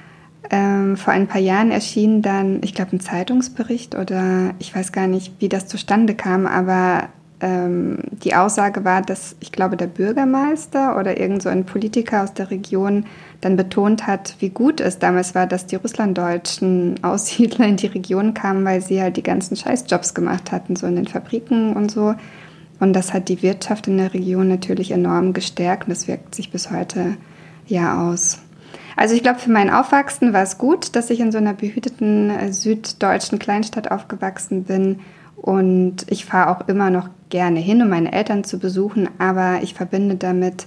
Ähm, vor ein paar Jahren erschien dann, ich glaube, ein Zeitungsbericht oder ich weiß gar nicht, wie das zustande kam, aber ähm, die Aussage war, dass ich glaube, der Bürgermeister oder irgend so ein Politiker aus der Region dann betont hat, wie gut es damals war, dass die russlanddeutschen Aussiedler in die Region kamen, weil sie halt die ganzen Scheißjobs gemacht hatten, so in den Fabriken und so. Und das hat die Wirtschaft in der Region natürlich enorm gestärkt und das wirkt sich bis heute ja aus. Also ich glaube, für mein Aufwachsen war es gut, dass ich in so einer behüteten äh, süddeutschen Kleinstadt aufgewachsen bin. Und ich fahre auch immer noch gerne hin, um meine Eltern zu besuchen, aber ich verbinde damit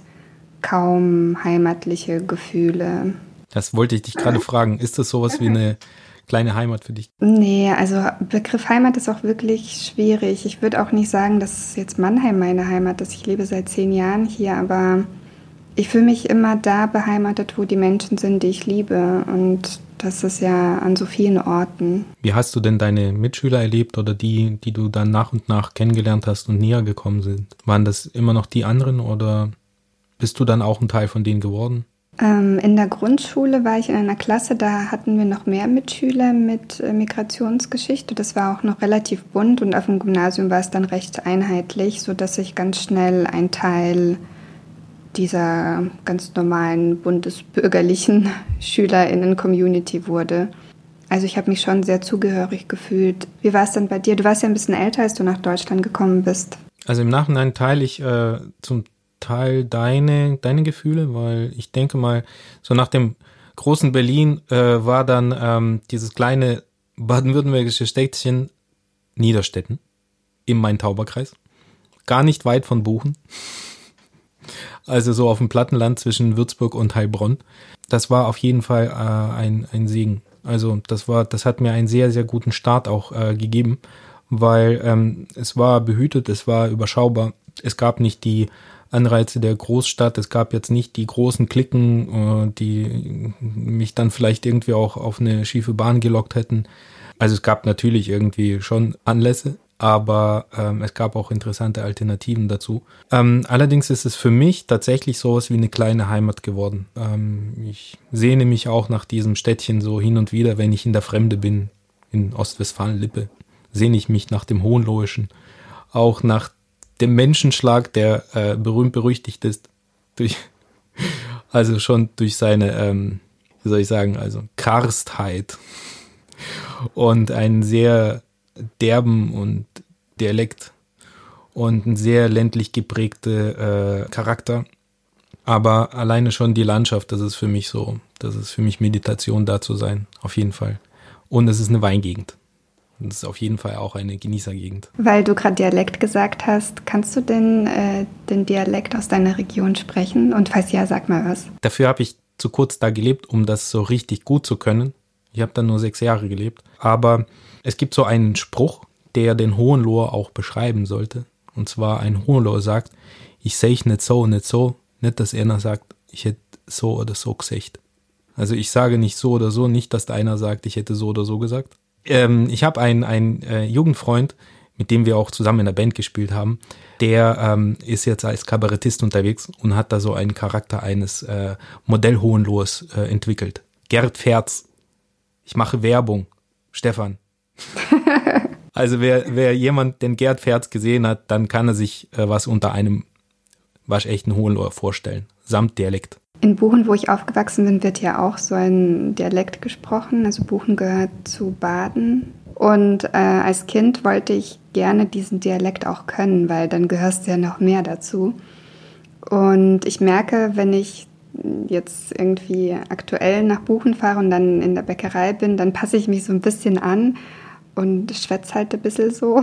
kaum heimatliche Gefühle. Das wollte ich dich gerade fragen. Ist das sowas wie eine kleine Heimat für dich? Nee, also Begriff Heimat ist auch wirklich schwierig. Ich würde auch nicht sagen, dass jetzt Mannheim meine Heimat ist. Ich lebe seit zehn Jahren hier, aber ich fühle mich immer da beheimatet, wo die Menschen sind, die ich liebe. Und das ist ja an so vielen Orten. Wie hast du denn deine Mitschüler erlebt oder die, die du dann nach und nach kennengelernt hast und näher gekommen sind? Waren das immer noch die anderen oder bist du dann auch ein Teil von denen geworden? Ähm, in der Grundschule war ich in einer Klasse, da hatten wir noch mehr Mitschüler mit äh, Migrationsgeschichte. Das war auch noch relativ bunt und auf dem Gymnasium war es dann recht einheitlich, sodass ich ganz schnell ein Teil dieser ganz normalen bundesbürgerlichen Schülerinnen-Community wurde. Also ich habe mich schon sehr zugehörig gefühlt. Wie war es denn bei dir? Du warst ja ein bisschen älter, als du nach Deutschland gekommen bist. Also im Nachhinein teile ich äh, zum Teil deine, deine Gefühle, weil ich denke mal, so nach dem großen Berlin äh, war dann ähm, dieses kleine baden-württembergische Städtchen Niederstetten im Main-Tauber-Kreis. Gar nicht weit von Buchen. Also so auf dem Plattenland zwischen Würzburg und Heilbronn. Das war auf jeden Fall äh, ein, ein Segen. Also das war, das hat mir einen sehr, sehr guten Start auch äh, gegeben, weil ähm, es war behütet, es war überschaubar. Es gab nicht die Anreize der Großstadt. Es gab jetzt nicht die großen Klicken, äh, die mich dann vielleicht irgendwie auch auf eine schiefe Bahn gelockt hätten. Also es gab natürlich irgendwie schon Anlässe, aber ähm, es gab auch interessante Alternativen dazu. Ähm, allerdings ist es für mich tatsächlich sowas wie eine kleine Heimat geworden. Ähm, ich sehne mich auch nach diesem Städtchen so hin und wieder, wenn ich in der Fremde bin, in Ostwestfalen-Lippe, sehne ich mich nach dem Hohenlohischen, auch nach dem Menschenschlag, der äh, berühmt berüchtigt ist, durch, also schon durch seine, ähm, wie soll ich sagen, also Karstheit und einen sehr derben und Dialekt und ein sehr ländlich geprägte äh, Charakter. Aber alleine schon die Landschaft, das ist für mich so, das ist für mich Meditation da zu sein, auf jeden Fall. Und es ist eine Weingegend. Das ist auf jeden Fall auch eine Genießergegend. Weil du gerade Dialekt gesagt hast, kannst du denn äh, den Dialekt aus deiner Region sprechen? Und falls ja, sag mal was. Dafür habe ich zu kurz da gelebt, um das so richtig gut zu können. Ich habe dann nur sechs Jahre gelebt. Aber es gibt so einen Spruch, der den Hohenloher auch beschreiben sollte. Und zwar ein Hohenloher sagt, ich sehe nicht so, nicht so. Nicht, dass einer sagt, ich hätte so oder so gesagt. Also ich sage nicht so oder so, nicht, dass der einer sagt, ich hätte so oder so gesagt, ähm, ich habe einen, einen äh, Jugendfreund, mit dem wir auch zusammen in der Band gespielt haben, der ähm, ist jetzt als Kabarettist unterwegs und hat da so einen Charakter eines äh, Modellhohenlohers äh, entwickelt. Gerd Ferz. Ich mache Werbung. Stefan. also wer, wer jemand den Gerd Ferz gesehen hat, dann kann er sich äh, was unter einem waschechten Hohenloher vorstellen. Samt Dialekt. In Buchen, wo ich aufgewachsen bin, wird ja auch so ein Dialekt gesprochen. Also Buchen gehört zu Baden. Und äh, als Kind wollte ich gerne diesen Dialekt auch können, weil dann gehörst du ja noch mehr dazu. Und ich merke, wenn ich jetzt irgendwie aktuell nach Buchen fahre und dann in der Bäckerei bin, dann passe ich mich so ein bisschen an und schwätze halt ein bisschen so.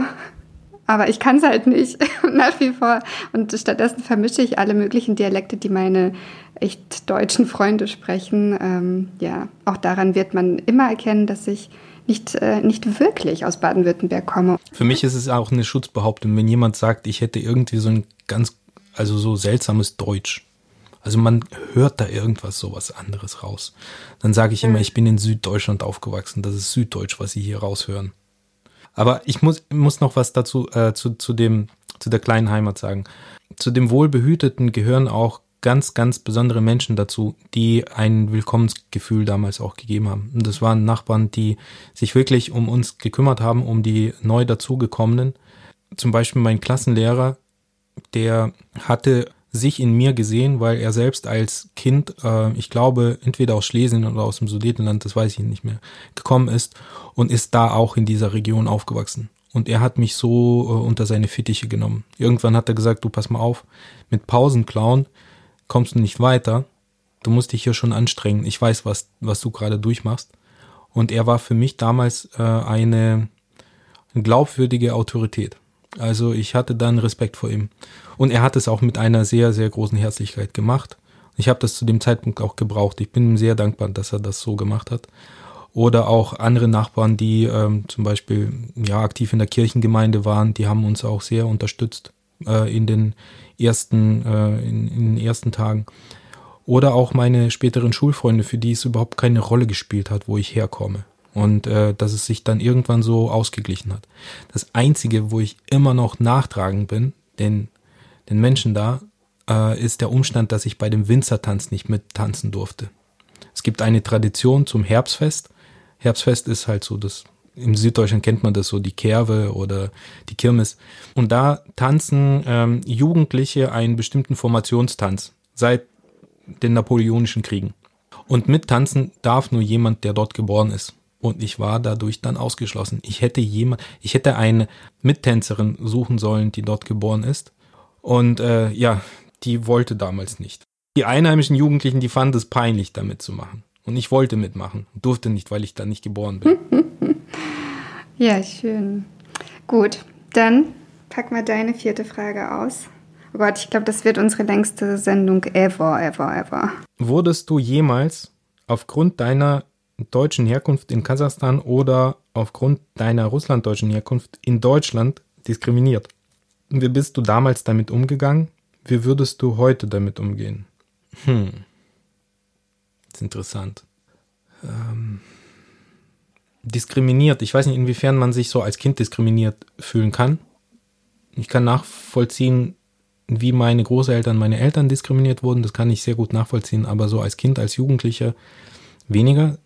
Aber ich kann es halt nicht nach wie vor. Und stattdessen vermische ich alle möglichen Dialekte, die meine echt deutschen Freunde sprechen. Ähm, ja, auch daran wird man immer erkennen, dass ich nicht, äh, nicht wirklich aus Baden-Württemberg komme. Für mich ist es auch eine Schutzbehauptung, wenn jemand sagt, ich hätte irgendwie so ein ganz, also so seltsames Deutsch. Also man hört da irgendwas sowas anderes raus. Dann sage ich immer, ich bin in Süddeutschland aufgewachsen. Das ist Süddeutsch, was Sie hier raushören. Aber ich muss, muss noch was dazu äh, zu, zu dem zu der kleinen Heimat sagen. Zu dem Wohlbehüteten gehören auch ganz, ganz besondere Menschen dazu, die ein Willkommensgefühl damals auch gegeben haben. Und das waren Nachbarn, die sich wirklich um uns gekümmert haben, um die neu dazugekommenen. Zum Beispiel mein Klassenlehrer, der hatte sich in mir gesehen, weil er selbst als Kind, äh, ich glaube, entweder aus Schlesien oder aus dem Sudetenland, das weiß ich nicht mehr, gekommen ist und ist da auch in dieser Region aufgewachsen. Und er hat mich so äh, unter seine Fittiche genommen. Irgendwann hat er gesagt, du pass mal auf, mit Pausenklauen kommst du nicht weiter. du musst dich hier schon anstrengen. Ich weiß, was, was du gerade durchmachst. Und er war für mich damals äh, eine glaubwürdige Autorität. Also ich hatte dann Respekt vor ihm. Und er hat es auch mit einer sehr, sehr großen Herzlichkeit gemacht. Ich habe das zu dem Zeitpunkt auch gebraucht. Ich bin ihm sehr dankbar, dass er das so gemacht hat. Oder auch andere Nachbarn, die ähm, zum Beispiel ja aktiv in der Kirchengemeinde waren, die haben uns auch sehr unterstützt äh, in den ersten äh, in, in den ersten Tagen. Oder auch meine späteren Schulfreunde, für die es überhaupt keine Rolle gespielt hat, wo ich herkomme. Und äh, dass es sich dann irgendwann so ausgeglichen hat. Das Einzige, wo ich immer noch nachtragend bin, den, den Menschen da, äh, ist der Umstand, dass ich bei dem Winzertanz nicht mittanzen durfte. Es gibt eine Tradition zum Herbstfest. Herbstfest ist halt so das, im Süddeutschland kennt man das so, die Kerwe oder die Kirmes. Und da tanzen ähm, Jugendliche einen bestimmten Formationstanz seit den Napoleonischen Kriegen. Und mittanzen darf nur jemand, der dort geboren ist. Und ich war dadurch dann ausgeschlossen. Ich hätte jemand, ich hätte eine Mittänzerin suchen sollen, die dort geboren ist. Und äh, ja, die wollte damals nicht. Die einheimischen Jugendlichen, die fanden es peinlich, damit zu machen. Und ich wollte mitmachen. Durfte nicht, weil ich da nicht geboren bin. ja, schön. Gut, dann pack mal deine vierte Frage aus. Oh Gott, ich glaube, das wird unsere längste Sendung ever, ever, ever. Wurdest du jemals aufgrund deiner deutschen Herkunft in Kasachstan oder aufgrund deiner russlanddeutschen Herkunft in Deutschland diskriminiert? Wie bist du damals damit umgegangen? Wie würdest du heute damit umgehen? Hm. Das ist interessant. Ähm, diskriminiert. Ich weiß nicht, inwiefern man sich so als Kind diskriminiert fühlen kann. Ich kann nachvollziehen, wie meine Großeltern, meine Eltern diskriminiert wurden. Das kann ich sehr gut nachvollziehen. Aber so als Kind, als Jugendlicher weniger.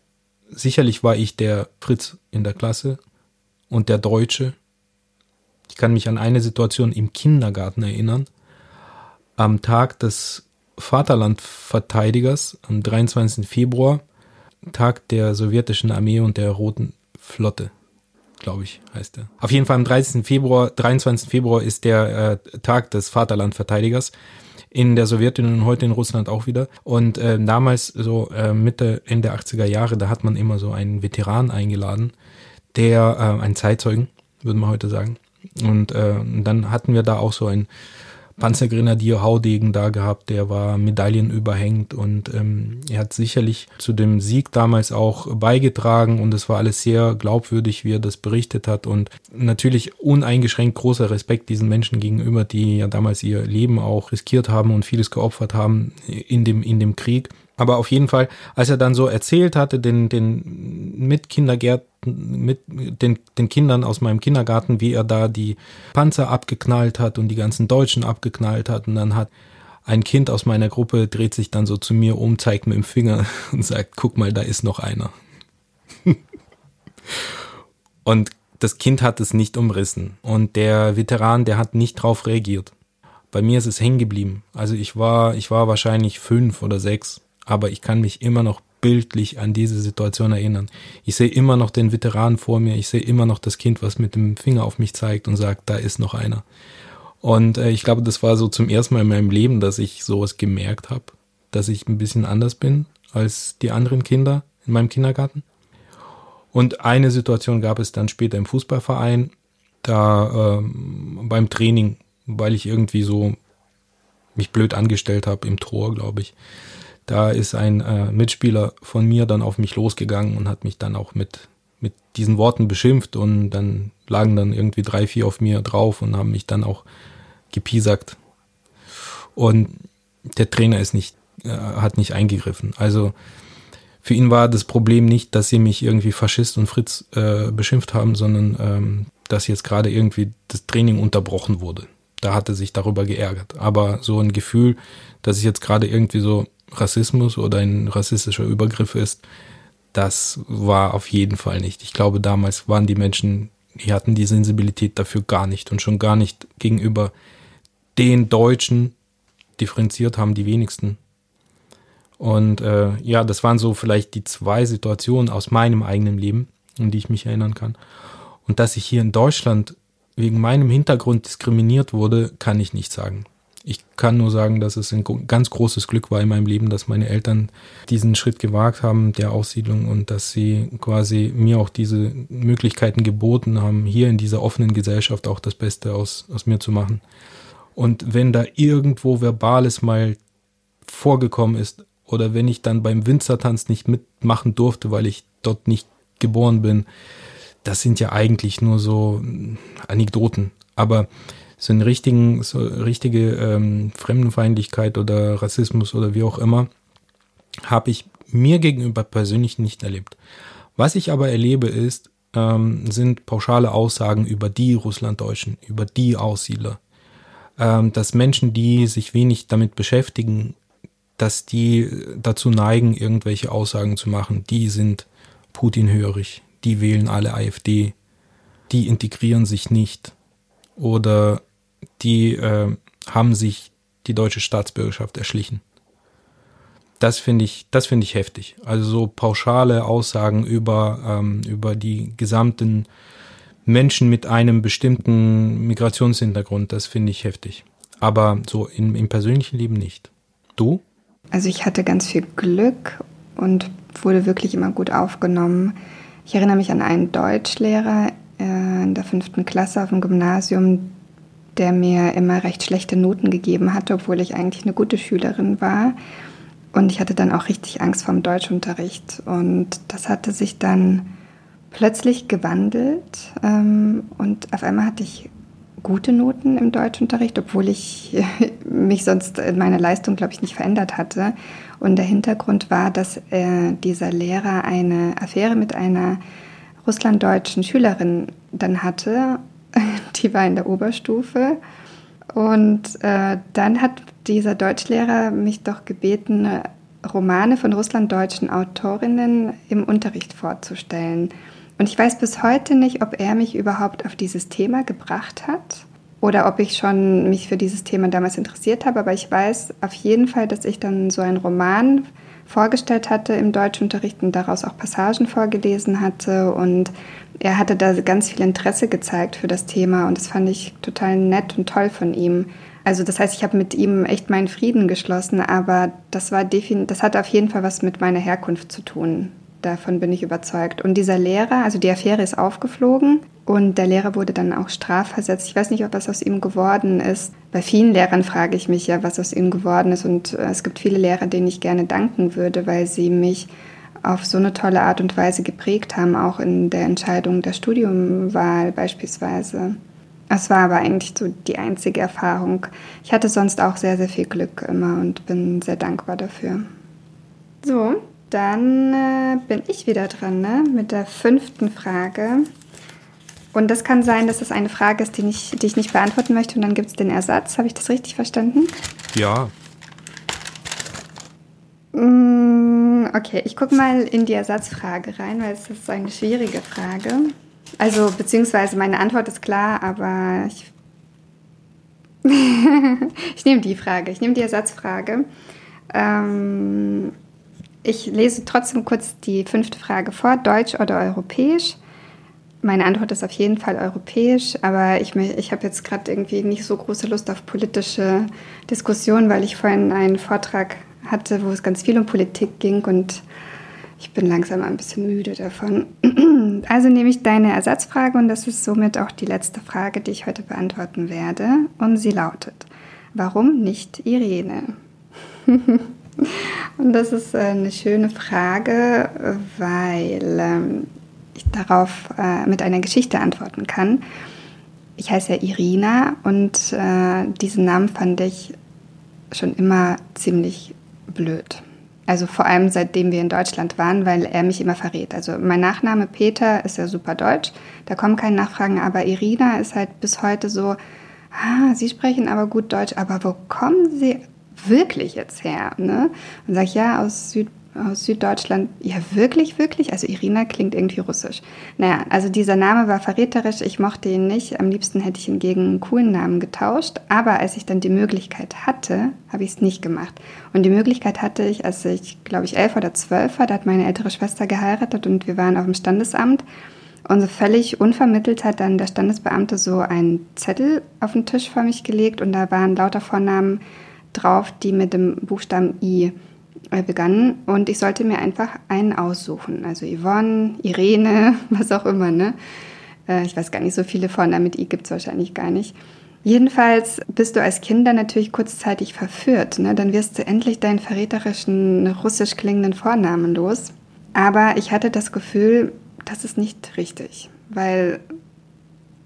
Sicherlich war ich der Fritz in der Klasse und der Deutsche. Ich kann mich an eine Situation im Kindergarten erinnern am Tag des Vaterlandverteidigers, am 23. Februar, Tag der sowjetischen Armee und der Roten Flotte, glaube ich, heißt er. Auf jeden Fall am 30. Februar, 23. Februar ist der äh, Tag des Vaterlandverteidigers in der Sowjetunion und heute in Russland auch wieder. Und äh, damals, so äh, Mitte, Ende 80er Jahre, da hat man immer so einen Veteran eingeladen, der, äh, einen Zeitzeugen, würde man heute sagen. Und äh, dann hatten wir da auch so ein Panzergrenadier Haudegen da gehabt, der war Medaillen überhängt und ähm, er hat sicherlich zu dem Sieg damals auch beigetragen und es war alles sehr glaubwürdig, wie er das berichtet hat und natürlich uneingeschränkt großer Respekt diesen Menschen gegenüber, die ja damals ihr Leben auch riskiert haben und vieles geopfert haben in dem, in dem Krieg. Aber auf jeden Fall, als er dann so erzählt hatte, den, den Mitkindergärten, mit den, den Kindern aus meinem Kindergarten, wie er da die Panzer abgeknallt hat und die ganzen Deutschen abgeknallt hat. Und dann hat ein Kind aus meiner Gruppe dreht sich dann so zu mir um, zeigt mit dem Finger und sagt, guck mal, da ist noch einer. und das Kind hat es nicht umrissen. Und der Veteran, der hat nicht drauf reagiert. Bei mir ist es hängen geblieben. Also ich war, ich war wahrscheinlich fünf oder sechs aber ich kann mich immer noch bildlich an diese Situation erinnern. Ich sehe immer noch den Veteran vor mir, ich sehe immer noch das Kind, was mit dem Finger auf mich zeigt und sagt, da ist noch einer. Und äh, ich glaube, das war so zum ersten Mal in meinem Leben, dass ich sowas gemerkt habe, dass ich ein bisschen anders bin als die anderen Kinder in meinem Kindergarten. Und eine Situation gab es dann später im Fußballverein, da ähm, beim Training, weil ich irgendwie so mich blöd angestellt habe im Tor, glaube ich da ist ein äh, Mitspieler von mir dann auf mich losgegangen und hat mich dann auch mit, mit diesen Worten beschimpft und dann lagen dann irgendwie drei, vier auf mir drauf und haben mich dann auch gepiesackt. Und der Trainer ist nicht, äh, hat nicht eingegriffen. Also für ihn war das Problem nicht, dass sie mich irgendwie Faschist und Fritz äh, beschimpft haben, sondern ähm, dass jetzt gerade irgendwie das Training unterbrochen wurde. Da hat er sich darüber geärgert. Aber so ein Gefühl, dass ich jetzt gerade irgendwie so Rassismus oder ein rassistischer Übergriff ist, das war auf jeden Fall nicht. Ich glaube, damals waren die Menschen, die hatten die Sensibilität dafür gar nicht und schon gar nicht gegenüber den Deutschen differenziert haben die wenigsten. Und äh, ja, das waren so vielleicht die zwei Situationen aus meinem eigenen Leben, an die ich mich erinnern kann. Und dass ich hier in Deutschland wegen meinem Hintergrund diskriminiert wurde, kann ich nicht sagen. Ich kann nur sagen, dass es ein ganz großes Glück war in meinem Leben, dass meine Eltern diesen Schritt gewagt haben, der Aussiedlung, und dass sie quasi mir auch diese Möglichkeiten geboten haben, hier in dieser offenen Gesellschaft auch das Beste aus, aus mir zu machen. Und wenn da irgendwo Verbales mal vorgekommen ist, oder wenn ich dann beim Winzertanz nicht mitmachen durfte, weil ich dort nicht geboren bin, das sind ja eigentlich nur so Anekdoten. Aber so einen richtigen, so richtige ähm, Fremdenfeindlichkeit oder Rassismus oder wie auch immer, habe ich mir gegenüber persönlich nicht erlebt. Was ich aber erlebe ist, ähm, sind pauschale Aussagen über die Russlanddeutschen, über die Aussiedler. Ähm, dass Menschen, die sich wenig damit beschäftigen, dass die dazu neigen, irgendwelche Aussagen zu machen, die sind Putin-hörig, die wählen alle AfD, die integrieren sich nicht oder die äh, haben sich die deutsche Staatsbürgerschaft erschlichen. Das finde ich, das finde ich heftig. Also so pauschale Aussagen über, ähm, über die gesamten Menschen mit einem bestimmten Migrationshintergrund, das finde ich heftig. Aber so im, im persönlichen Leben nicht. Du? Also ich hatte ganz viel Glück und wurde wirklich immer gut aufgenommen. Ich erinnere mich an einen Deutschlehrer äh, in der fünften Klasse auf dem Gymnasium, der mir immer recht schlechte Noten gegeben hatte, obwohl ich eigentlich eine gute Schülerin war. Und ich hatte dann auch richtig Angst vor dem Deutschunterricht. Und das hatte sich dann plötzlich gewandelt. Ähm, und auf einmal hatte ich gute Noten im Deutschunterricht, obwohl ich mich sonst in meiner Leistung, glaube ich, nicht verändert hatte. Und der Hintergrund war, dass äh, dieser Lehrer eine Affäre mit einer russlanddeutschen Schülerin dann hatte die war in der Oberstufe. Und äh, dann hat dieser Deutschlehrer mich doch gebeten, Romane von russlanddeutschen Autorinnen im Unterricht vorzustellen. Und ich weiß bis heute nicht, ob er mich überhaupt auf dieses Thema gebracht hat oder ob ich schon mich für dieses Thema damals interessiert habe. Aber ich weiß auf jeden Fall, dass ich dann so einen Roman vorgestellt hatte im Deutschunterricht und daraus auch Passagen vorgelesen hatte. Und er hatte da ganz viel Interesse gezeigt für das Thema und das fand ich total nett und toll von ihm. Also das heißt, ich habe mit ihm echt meinen Frieden geschlossen, aber das war das hat auf jeden Fall was mit meiner Herkunft zu tun. Davon bin ich überzeugt. Und dieser Lehrer, also die Affäre ist aufgeflogen und der Lehrer wurde dann auch strafversetzt. Ich weiß nicht, ob was aus ihm geworden ist. Bei vielen Lehrern frage ich mich ja, was aus ihm geworden ist. Und äh, es gibt viele Lehrer, denen ich gerne danken würde, weil sie mich auf so eine tolle Art und Weise geprägt haben, auch in der Entscheidung der Studiumwahl beispielsweise. Es war aber eigentlich so die einzige Erfahrung. Ich hatte sonst auch sehr, sehr viel Glück immer und bin sehr dankbar dafür. So, dann äh, bin ich wieder dran ne? mit der fünften Frage. Und das kann sein, dass das eine Frage ist, die, nicht, die ich nicht beantworten möchte und dann gibt es den Ersatz. Habe ich das richtig verstanden? Ja. Okay, ich gucke mal in die Ersatzfrage rein, weil es ist eine schwierige Frage. Also, beziehungsweise meine Antwort ist klar, aber ich. ich nehme die Frage, ich nehme die Ersatzfrage. Ähm, ich lese trotzdem kurz die fünfte Frage vor. Deutsch oder europäisch? Meine Antwort ist auf jeden Fall europäisch, aber ich, ich habe jetzt gerade irgendwie nicht so große Lust auf politische Diskussionen, weil ich vorhin einen Vortrag hatte, wo es ganz viel um Politik ging und ich bin langsam ein bisschen müde davon. Also nehme ich deine Ersatzfrage und das ist somit auch die letzte Frage, die ich heute beantworten werde. Und sie lautet, warum nicht Irene? Und das ist eine schöne Frage, weil ähm, ich darauf äh, mit einer Geschichte antworten kann. Ich heiße ja Irina und äh, diesen Namen fand ich schon immer ziemlich blöd. Also vor allem seitdem wir in Deutschland waren, weil er mich immer verrät. Also mein Nachname Peter ist ja super deutsch, da kommen keine Nachfragen, aber Irina ist halt bis heute so, ah, Sie sprechen aber gut Deutsch, aber wo kommen Sie wirklich jetzt her? Ne? Und sage ich, ja, aus, Süd, aus Süddeutschland. Ja, wirklich, wirklich? Also Irina klingt irgendwie russisch. Naja, also dieser Name war verräterisch. Ich mochte ihn nicht. Am liebsten hätte ich ihn gegen einen coolen Namen getauscht. Aber als ich dann die Möglichkeit hatte, habe ich es nicht gemacht. Und die Möglichkeit hatte ich, als ich, glaube ich, elf oder zwölf war. Da hat meine ältere Schwester geheiratet und wir waren auf dem Standesamt. Und so völlig unvermittelt hat dann der Standesbeamte so einen Zettel auf den Tisch vor mich gelegt und da waren lauter Vornamen drauf, die mit dem Buchstaben I begannen. Und ich sollte mir einfach einen aussuchen. Also Yvonne, Irene, was auch immer. Ne? Äh, ich weiß gar nicht, so viele Vornamen mit I gibt es wahrscheinlich gar nicht. Jedenfalls bist du als Kind dann natürlich kurzzeitig verführt. Ne? Dann wirst du endlich deinen verräterischen, russisch klingenden Vornamen los. Aber ich hatte das Gefühl, das ist nicht richtig, weil,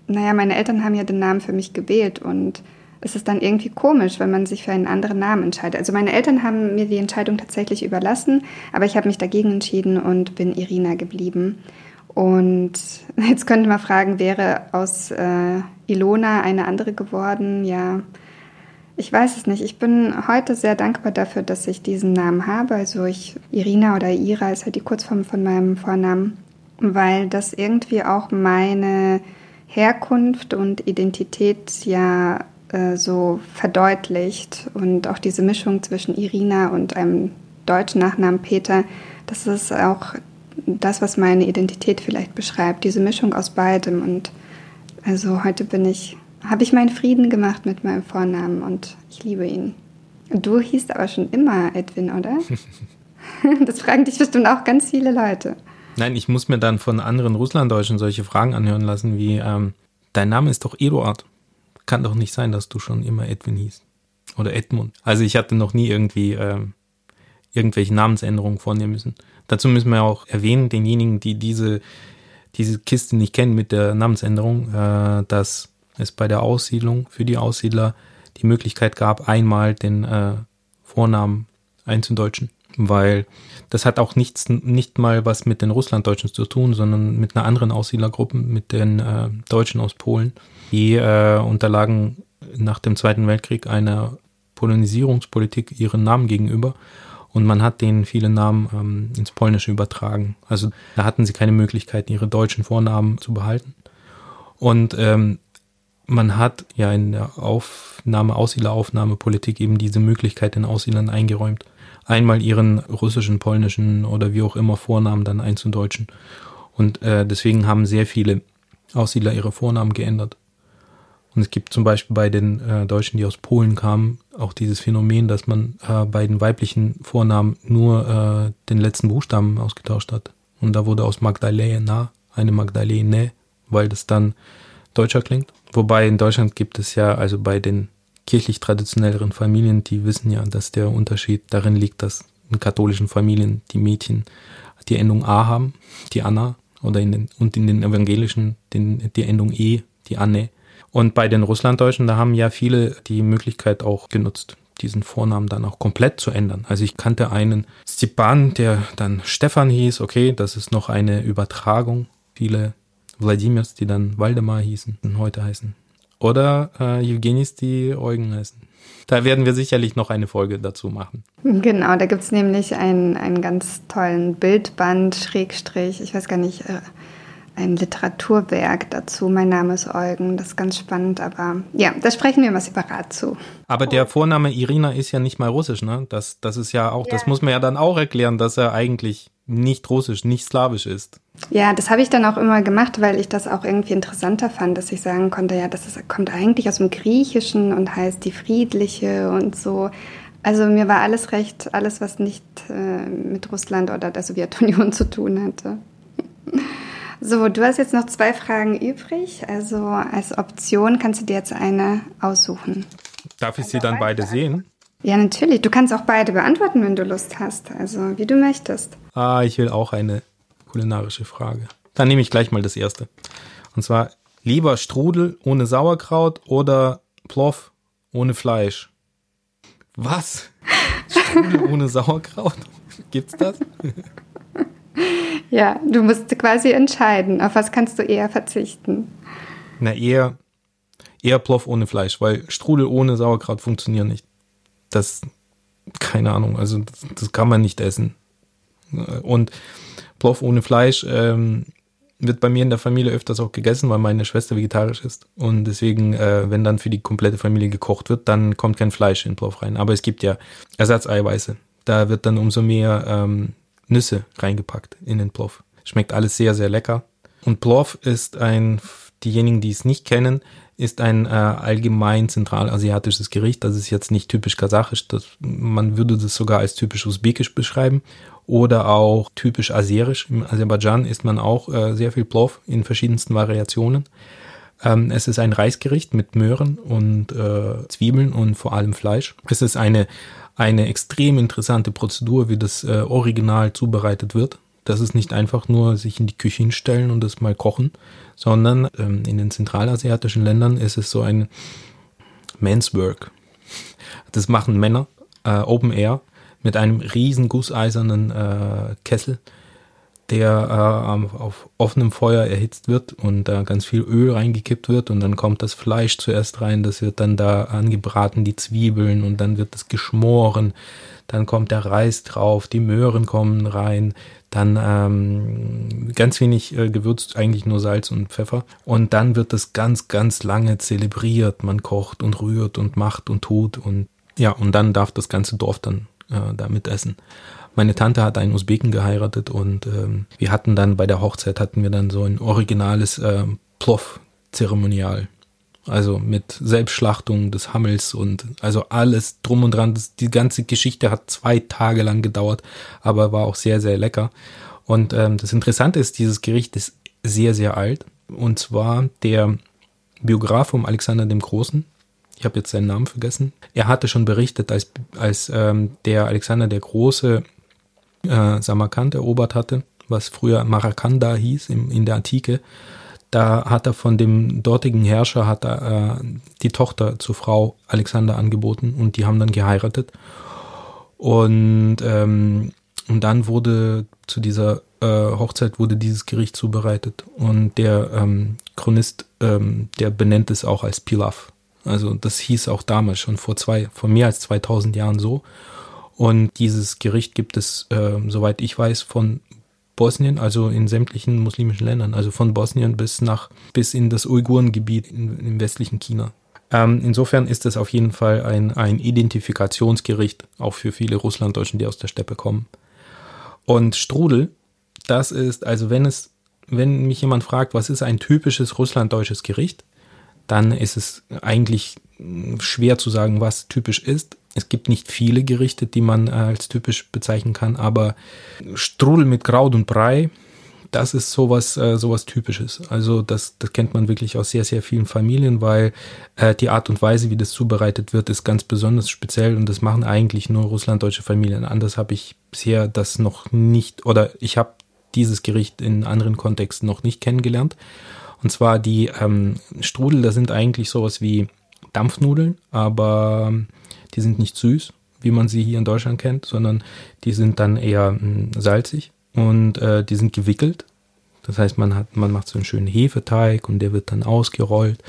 naja, meine Eltern haben ja den Namen für mich gewählt und es ist dann irgendwie komisch, wenn man sich für einen anderen Namen entscheidet. Also meine Eltern haben mir die Entscheidung tatsächlich überlassen, aber ich habe mich dagegen entschieden und bin Irina geblieben. Und jetzt könnte man fragen, wäre aus äh, Ilona eine andere geworden? Ja, ich weiß es nicht. Ich bin heute sehr dankbar dafür, dass ich diesen Namen habe. Also ich, Irina oder Ira ist halt die Kurzform von meinem Vornamen weil das irgendwie auch meine Herkunft und Identität ja äh, so verdeutlicht und auch diese Mischung zwischen Irina und einem deutschen Nachnamen Peter, das ist auch das, was meine Identität vielleicht beschreibt, diese Mischung aus beidem und also heute bin ich, habe ich meinen Frieden gemacht mit meinem Vornamen und ich liebe ihn. Du hießt aber schon immer Edwin, oder? das fragen dich bestimmt auch ganz viele Leute. Nein, ich muss mir dann von anderen Russlanddeutschen solche Fragen anhören lassen wie, ähm, dein Name ist doch Eduard. Kann doch nicht sein, dass du schon immer Edwin hieß. Oder Edmund. Also ich hatte noch nie irgendwie ähm, irgendwelche Namensänderungen vornehmen müssen. Dazu müssen wir auch erwähnen, denjenigen, die diese, diese Kiste nicht kennen mit der Namensänderung, äh, dass es bei der Aussiedlung für die Aussiedler die Möglichkeit gab, einmal den äh, Vornamen einzudeutschen weil das hat auch nichts, nicht mal was mit den Russlanddeutschen zu tun, sondern mit einer anderen Aussiedlergruppe, mit den äh, Deutschen aus Polen. Die äh, unterlagen nach dem Zweiten Weltkrieg einer Polonisierungspolitik ihren Namen gegenüber und man hat denen viele Namen ähm, ins Polnische übertragen. Also da hatten sie keine Möglichkeit, ihre deutschen Vornamen zu behalten. Und ähm, man hat ja in der Aufnahme, Aussiedleraufnahmepolitik eben diese Möglichkeit den Aussiedlern eingeräumt einmal ihren russischen, polnischen oder wie auch immer Vornamen dann einzudeutschen. Und äh, deswegen haben sehr viele Aussiedler ihre Vornamen geändert. Und es gibt zum Beispiel bei den äh, Deutschen, die aus Polen kamen, auch dieses Phänomen, dass man äh, bei den weiblichen Vornamen nur äh, den letzten Buchstaben ausgetauscht hat. Und da wurde aus Magdalena eine Magdalene, weil das dann deutscher klingt. Wobei in Deutschland gibt es ja, also bei den kirchlich traditionelleren Familien, die wissen ja, dass der Unterschied darin liegt, dass in katholischen Familien die Mädchen die Endung A haben, die Anna, oder in den, und in den evangelischen den, die Endung E, die Anne. Und bei den Russlanddeutschen, da haben ja viele die Möglichkeit auch genutzt, diesen Vornamen dann auch komplett zu ändern. Also ich kannte einen Stepan, der dann Stefan hieß, okay, das ist noch eine Übertragung. Viele Wladimirs, die dann Waldemar hießen und heute heißen oder äh, Evgenis, die Eugen heißen. Da werden wir sicherlich noch eine Folge dazu machen. Genau, da gibt es nämlich einen, einen ganz tollen Bildband, Schrägstrich, ich weiß gar nicht, äh, ein Literaturwerk dazu. Mein Name ist Eugen, das ist ganz spannend, aber ja, da sprechen wir mal separat zu. Aber der Vorname Irina ist ja nicht mal russisch, ne? Das, das ist ja auch, ja. das muss man ja dann auch erklären, dass er eigentlich nicht russisch, nicht slawisch ist. Ja, das habe ich dann auch immer gemacht, weil ich das auch irgendwie interessanter fand, dass ich sagen konnte, ja, das ist, kommt eigentlich aus dem Griechischen und heißt die Friedliche und so. Also mir war alles recht, alles, was nicht äh, mit Russland oder der Sowjetunion zu tun hatte. So, du hast jetzt noch zwei Fragen übrig. Also als Option kannst du dir jetzt eine aussuchen. Darf ich sie dann beide sehen? Ja, natürlich. Du kannst auch beide beantworten, wenn du Lust hast. Also wie du möchtest. Ah, ich will auch eine kulinarische Frage. Dann nehme ich gleich mal das erste. Und zwar lieber Strudel ohne Sauerkraut oder Ploff ohne Fleisch. Was? Strudel ohne Sauerkraut? Gibt's das? ja, du musst quasi entscheiden, auf was kannst du eher verzichten. Na, eher, eher Ploff ohne Fleisch, weil Strudel ohne Sauerkraut funktioniert nicht das, keine Ahnung, also das, das kann man nicht essen. Und Ploff ohne Fleisch ähm, wird bei mir in der Familie öfters auch gegessen, weil meine Schwester vegetarisch ist. Und deswegen, äh, wenn dann für die komplette Familie gekocht wird, dann kommt kein Fleisch in Ploff rein. Aber es gibt ja Ersatzeiweiße. Da wird dann umso mehr ähm, Nüsse reingepackt in den Ploff. Schmeckt alles sehr, sehr lecker. Und Plov ist ein, diejenigen, die es nicht kennen, ist ein äh, allgemein zentralasiatisches Gericht. Das ist jetzt nicht typisch kasachisch. Das, man würde das sogar als typisch usbekisch beschreiben oder auch typisch aserisch. Im Aserbaidschan isst man auch äh, sehr viel Plov in verschiedensten Variationen. Ähm, es ist ein Reisgericht mit Möhren und äh, Zwiebeln und vor allem Fleisch. Es ist eine, eine extrem interessante Prozedur, wie das äh, Original zubereitet wird. Das ist nicht einfach nur sich in die Küche hinstellen und das mal kochen, sondern ähm, in den zentralasiatischen Ländern ist es so ein Men's Work. Das machen Männer, äh, Open Air, mit einem riesen gusseisernen äh, Kessel der äh, auf offenem Feuer erhitzt wird und da ganz viel Öl reingekippt wird und dann kommt das Fleisch zuerst rein, das wird dann da angebraten, die Zwiebeln und dann wird es geschmoren, dann kommt der Reis drauf, die Möhren kommen rein, dann ähm, ganz wenig äh, gewürzt, eigentlich nur Salz und Pfeffer. Und dann wird das ganz, ganz lange zelebriert, man kocht und rührt und macht und tut und ja, und dann darf das ganze Dorf dann äh, da mitessen. Meine Tante hat einen Usbeken geheiratet und ähm, wir hatten dann bei der Hochzeit hatten wir dann so ein originales äh, Ploff-Zeremonial. Also mit Selbstschlachtung des Hammels und also alles drum und dran. Das, die ganze Geschichte hat zwei Tage lang gedauert, aber war auch sehr, sehr lecker. Und ähm, das Interessante ist, dieses Gericht ist sehr, sehr alt. Und zwar der Biograf vom Alexander dem Großen, ich habe jetzt seinen Namen vergessen, er hatte schon berichtet, als, als ähm, der Alexander der Große äh, Samarkand erobert hatte, was früher Marakanda hieß im, in der Antike. Da hat er von dem dortigen Herrscher hat er, äh, die Tochter zur Frau Alexander angeboten und die haben dann geheiratet. Und, ähm, und dann wurde zu dieser äh, Hochzeit wurde dieses Gericht zubereitet. Und der ähm, Chronist, ähm, der benennt es auch als Pilaf. Also das hieß auch damals schon vor zwei, vor mehr als 2000 Jahren so. Und dieses Gericht gibt es, äh, soweit ich weiß, von Bosnien, also in sämtlichen muslimischen Ländern, also von Bosnien bis nach bis in das Uigurengebiet in, im westlichen China. Ähm, insofern ist es auf jeden Fall ein, ein Identifikationsgericht, auch für viele Russlanddeutschen, die aus der Steppe kommen. Und Strudel, das ist, also wenn es, wenn mich jemand fragt, was ist ein typisches russlanddeutsches Gericht, dann ist es eigentlich schwer zu sagen, was typisch ist. Es gibt nicht viele Gerichte, die man äh, als typisch bezeichnen kann, aber Strudel mit Kraut und Brei, das ist sowas, äh, sowas Typisches. Also das, das kennt man wirklich aus sehr, sehr vielen Familien, weil äh, die Art und Weise, wie das zubereitet wird, ist ganz besonders speziell und das machen eigentlich nur russlanddeutsche Familien. Anders habe ich bisher das noch nicht, oder ich habe dieses Gericht in anderen Kontexten noch nicht kennengelernt. Und zwar die ähm, Strudel, das sind eigentlich sowas wie Dampfnudeln, aber die sind nicht süß, wie man sie hier in Deutschland kennt, sondern die sind dann eher mh, hm, salzig und äh, die sind gewickelt. Das heißt, man hat, man macht so einen schönen Hefeteig und der wird dann ausgerollt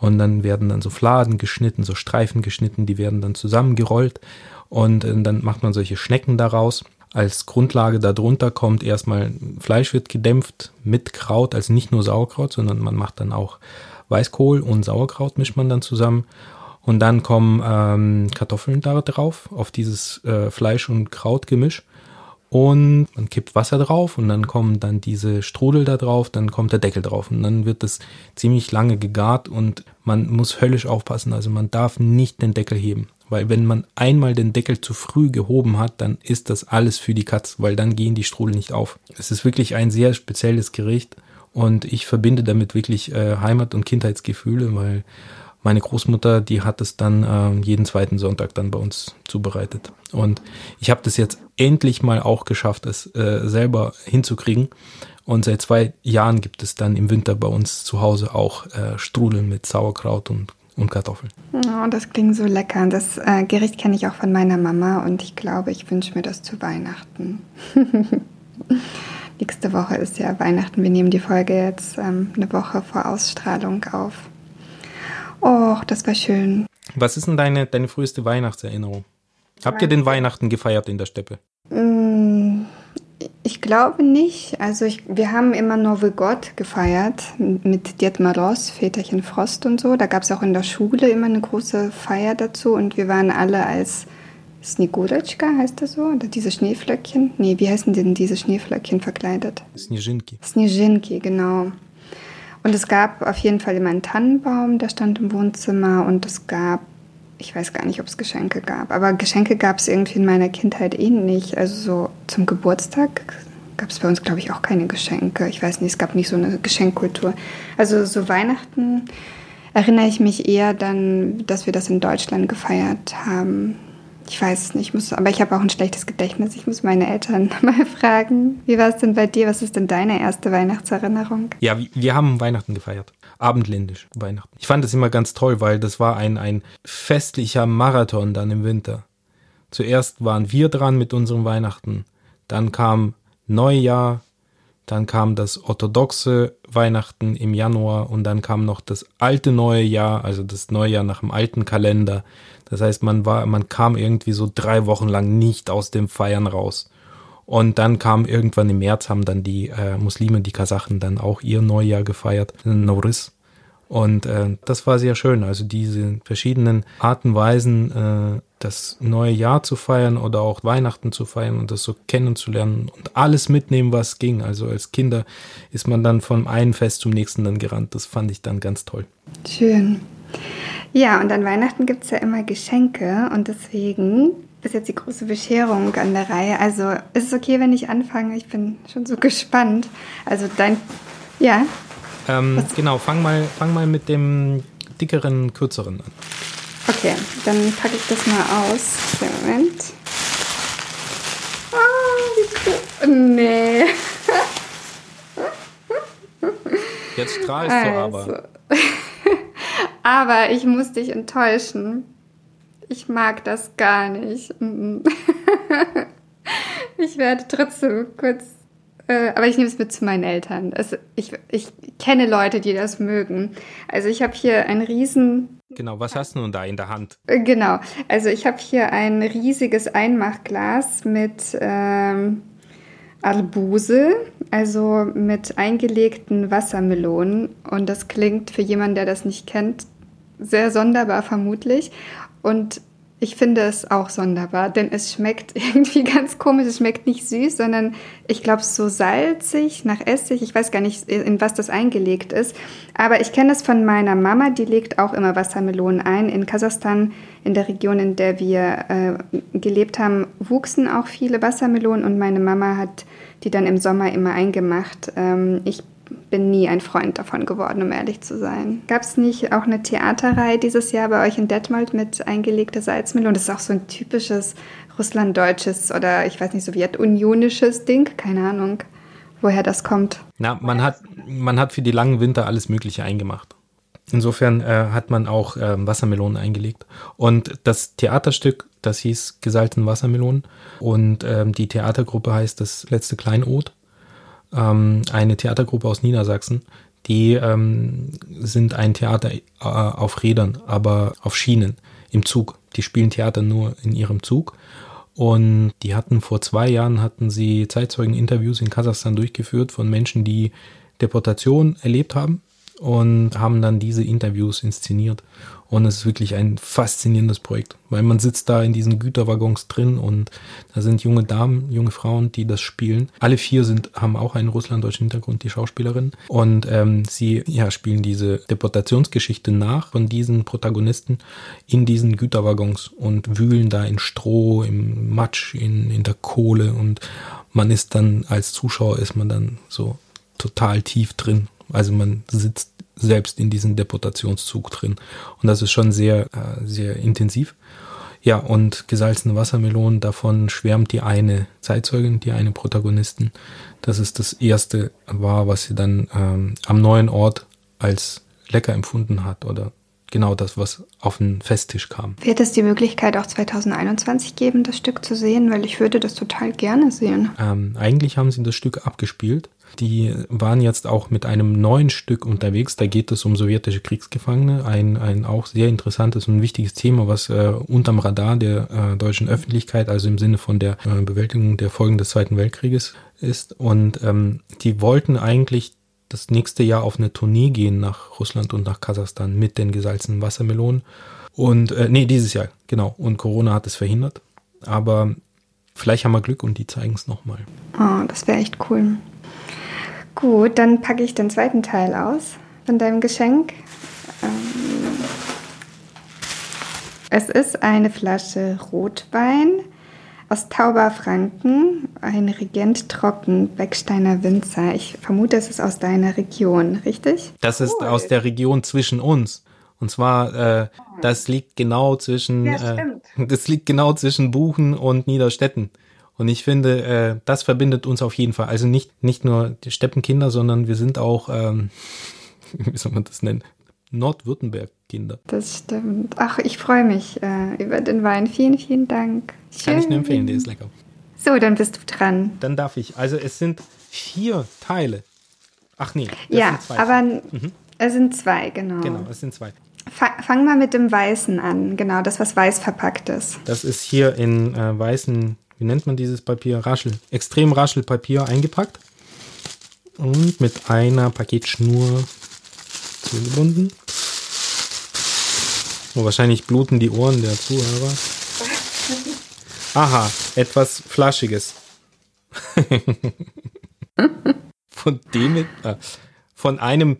und dann werden dann so Fladen geschnitten, so Streifen geschnitten, die werden dann zusammengerollt und äh, dann macht man solche Schnecken daraus. Als Grundlage darunter kommt erstmal Fleisch wird gedämpft mit Kraut, also nicht nur Sauerkraut, sondern man macht dann auch Weißkohl und Sauerkraut mischt man dann zusammen und dann kommen ähm, Kartoffeln da drauf, auf dieses äh, Fleisch- und Krautgemisch. Und man kippt Wasser drauf und dann kommen dann diese Strudel da drauf, dann kommt der Deckel drauf und dann wird das ziemlich lange gegart und man muss höllisch aufpassen. Also man darf nicht den Deckel heben, weil wenn man einmal den Deckel zu früh gehoben hat, dann ist das alles für die Katz, weil dann gehen die Strudel nicht auf. Es ist wirklich ein sehr spezielles Gericht und ich verbinde damit wirklich äh, Heimat- und Kindheitsgefühle, weil meine Großmutter, die hat es dann äh, jeden zweiten Sonntag dann bei uns zubereitet. Und ich habe das jetzt endlich mal auch geschafft, es äh, selber hinzukriegen. Und seit zwei Jahren gibt es dann im Winter bei uns zu Hause auch äh, Strudeln mit Sauerkraut und, und Kartoffeln. Oh, das klingt so lecker. Das äh, Gericht kenne ich auch von meiner Mama und ich glaube, ich wünsche mir das zu Weihnachten. Nächste Woche ist ja Weihnachten. Wir nehmen die Folge jetzt ähm, eine Woche vor Ausstrahlung auf. Och, das war schön. Was ist denn deine, deine früheste Weihnachtserinnerung? Habt ihr den Weihnachten gefeiert in der Steppe? Mm, ich glaube nicht. Also ich, wir haben immer Novigott gefeiert mit Dietmar Ross, Väterchen Frost und so. Da gab es auch in der Schule immer eine große Feier dazu und wir waren alle als Snegureczka heißt das so? Oder diese Schneeflöckchen? Nee, wie heißen denn diese Schneeflöckchen verkleidet? Snežinki. Snežinki, genau. Und es gab auf jeden Fall immer einen Tannenbaum, der stand im Wohnzimmer und es gab, ich weiß gar nicht, ob es Geschenke gab, aber Geschenke gab es irgendwie in meiner Kindheit eh nicht. Also so zum Geburtstag gab es bei uns, glaube ich, auch keine Geschenke. Ich weiß nicht, es gab nicht so eine Geschenkkultur. Also so Weihnachten erinnere ich mich eher dann, dass wir das in Deutschland gefeiert haben. Ich weiß es nicht, muss, aber ich habe auch ein schlechtes Gedächtnis. Ich muss meine Eltern mal fragen. Wie war es denn bei dir? Was ist denn deine erste Weihnachtserinnerung? Ja, wir haben Weihnachten gefeiert. Abendländisch Weihnachten. Ich fand das immer ganz toll, weil das war ein, ein festlicher Marathon dann im Winter. Zuerst waren wir dran mit unserem Weihnachten. Dann kam Neujahr, dann kam das orthodoxe Weihnachten im Januar und dann kam noch das alte neue Jahr, also das Neujahr nach dem alten Kalender. Das heißt, man war, man kam irgendwie so drei Wochen lang nicht aus dem Feiern raus. Und dann kam irgendwann im März haben dann die äh, Muslime, die Kasachen dann auch ihr Neujahr gefeiert, Noris. Und äh, das war sehr schön. Also diese verschiedenen Arten, Weisen, äh, das neue Jahr zu feiern oder auch Weihnachten zu feiern und das so kennenzulernen und alles mitnehmen, was ging. Also als Kinder ist man dann vom einen Fest zum nächsten dann gerannt. Das fand ich dann ganz toll. Schön. Ja, und an Weihnachten gibt es ja immer Geschenke und deswegen ist jetzt die große Bescherung an der Reihe. Also ist es okay, wenn ich anfange? Ich bin schon so gespannt. Also dein, ja. Ähm, genau, fang mal, fang mal mit dem dickeren, kürzeren an. Okay, dann packe ich das mal aus. Moment. Ah, wie cool. Nee. Jetzt strahlst also. du aber. Aber ich muss dich enttäuschen. Ich mag das gar nicht. ich werde trotzdem kurz äh, aber ich nehme es mit zu meinen Eltern. Also ich, ich kenne Leute, die das mögen. Also ich habe hier ein riesen... Genau, was hast du nun da in der Hand? Äh, genau, also ich habe hier ein riesiges Einmachglas mit ähm, Arbuse, also mit eingelegten Wassermelonen. Und das klingt für jemanden, der das nicht kennt, sehr sonderbar vermutlich. Und ich finde es auch sonderbar, denn es schmeckt irgendwie ganz komisch. Es schmeckt nicht süß, sondern ich glaube so salzig nach Essig. Ich weiß gar nicht, in was das eingelegt ist. Aber ich kenne es von meiner Mama, die legt auch immer Wassermelonen ein. In Kasachstan, in der Region, in der wir äh, gelebt haben, wuchsen auch viele Wassermelonen und meine Mama hat die dann im Sommer immer eingemacht. Ähm, ich bin nie ein Freund davon geworden, um ehrlich zu sein. Gab es nicht auch eine Theaterreihe dieses Jahr bei euch in Detmold mit eingelegter Salzmelone? Das ist auch so ein typisches russlanddeutsches oder ich weiß nicht, sowjetunionisches Ding, keine Ahnung, woher das kommt. Na, man hat, man hat für die langen Winter alles Mögliche eingemacht. Insofern äh, hat man auch äh, Wassermelonen eingelegt. Und das Theaterstück, das hieß Gesalten Wassermelonen. Und ähm, die Theatergruppe heißt das letzte Kleinod ähm, eine Theatergruppe aus Niedersachsen. Die ähm, sind ein Theater äh, auf Rädern, aber auf Schienen im Zug. Die spielen Theater nur in ihrem Zug. Und die hatten vor zwei Jahren hatten sie Zeitzeugen-Interviews in Kasachstan durchgeführt von Menschen, die Deportation erlebt haben und haben dann diese Interviews inszeniert. Und es ist wirklich ein faszinierendes Projekt, weil man sitzt da in diesen Güterwaggons drin und da sind junge Damen, junge Frauen, die das spielen. Alle vier sind, haben auch einen russlanddeutschen Hintergrund, die Schauspielerin. Und ähm, sie ja, spielen diese Deportationsgeschichte nach von diesen Protagonisten in diesen Güterwaggons und wühlen da in Stroh, im Matsch, in, in der Kohle und man ist dann als Zuschauer ist man dann so total tief drin. Also man sitzt selbst in diesem Deportationszug drin. Und das ist schon sehr, äh, sehr intensiv. Ja, und gesalzene Wassermelonen, davon schwärmt die eine Zeitzeugin, die eine Protagonistin. Das ist das erste war, was sie dann ähm, am neuen Ort als lecker empfunden hat oder genau das, was auf den Festtisch kam. Wird es die Möglichkeit auch 2021 geben, das Stück zu sehen? Weil ich würde das total gerne sehen. Ähm, eigentlich haben sie das Stück abgespielt. Die waren jetzt auch mit einem neuen Stück unterwegs. Da geht es um sowjetische Kriegsgefangene. Ein, ein auch sehr interessantes und wichtiges Thema, was äh, unterm Radar der äh, deutschen Öffentlichkeit, also im Sinne von der äh, Bewältigung der Folgen des Zweiten Weltkrieges ist. Und ähm, die wollten eigentlich das nächste Jahr auf eine Tournee gehen nach Russland und nach Kasachstan mit den gesalzenen Wassermelonen. Und äh, nee, dieses Jahr, genau. Und Corona hat es verhindert. Aber vielleicht haben wir Glück und die zeigen es nochmal. Oh, das wäre echt cool. Gut, dann packe ich den zweiten Teil aus von deinem Geschenk. Ähm, es ist eine Flasche Rotwein aus Tauberfranken, ein Regent Trocken, Becksteiner Winzer. Ich vermute, es ist aus deiner Region, richtig? Das ist aus der Region zwischen uns. Und zwar, äh, das liegt genau zwischen, Ja, äh, stimmt. das liegt genau zwischen Buchen und Niederstetten. Und ich finde, äh, das verbindet uns auf jeden Fall. Also nicht, nicht nur die Steppenkinder, sondern wir sind auch, ähm, wie soll man das nennen? Nordwürttemberg-Kinder. Das stimmt. Ach, ich freue mich äh, über den Wein. Vielen, vielen Dank. Kann ich Schön. nur empfehlen, der ist lecker. So, dann bist du dran. Dann darf ich. Also es sind vier Teile. Ach nee, ja, aber es sind zwei, genau. Genau, es sind zwei. Fa fang mal mit dem Weißen an. Genau, das, was weiß verpackt ist. Das ist hier in äh, weißen, wie nennt man dieses Papier? Raschel. Extrem Raschelpapier eingepackt. Und mit einer Paketschnur zugebunden. Oh, wahrscheinlich bluten die Ohren der Zuhörer. Aha, etwas Flaschiges. von dem, äh, von einem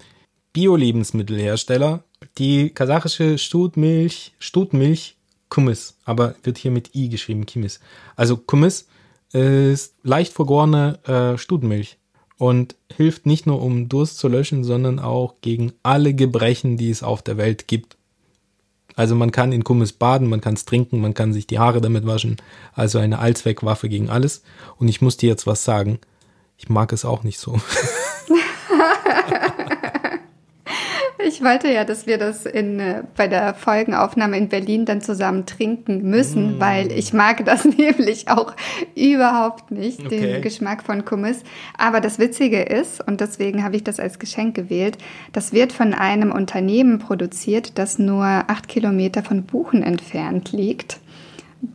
Bio-Lebensmittelhersteller, die kasachische Stutmilch, Stutmilch Kumis, aber wird hier mit I geschrieben, Kimis. Also Kumis ist leicht vergorene äh, Stutenmilch und hilft nicht nur um Durst zu löschen, sondern auch gegen alle Gebrechen, die es auf der Welt gibt. Also man kann in Kummis baden, man kann es trinken, man kann sich die Haare damit waschen. Also eine Allzweckwaffe gegen alles. Und ich muss dir jetzt was sagen. Ich mag es auch nicht so. Ich wollte ja, dass wir das in, äh, bei der Folgenaufnahme in Berlin dann zusammen trinken müssen, weil ich mag das nämlich auch überhaupt nicht, Okay. den Geschmack von Kummis. Aber das Witzige ist, und deswegen habe ich das als Geschenk gewählt, das wird von einem Unternehmen produziert, das nur acht Kilometer von Buchen entfernt liegt.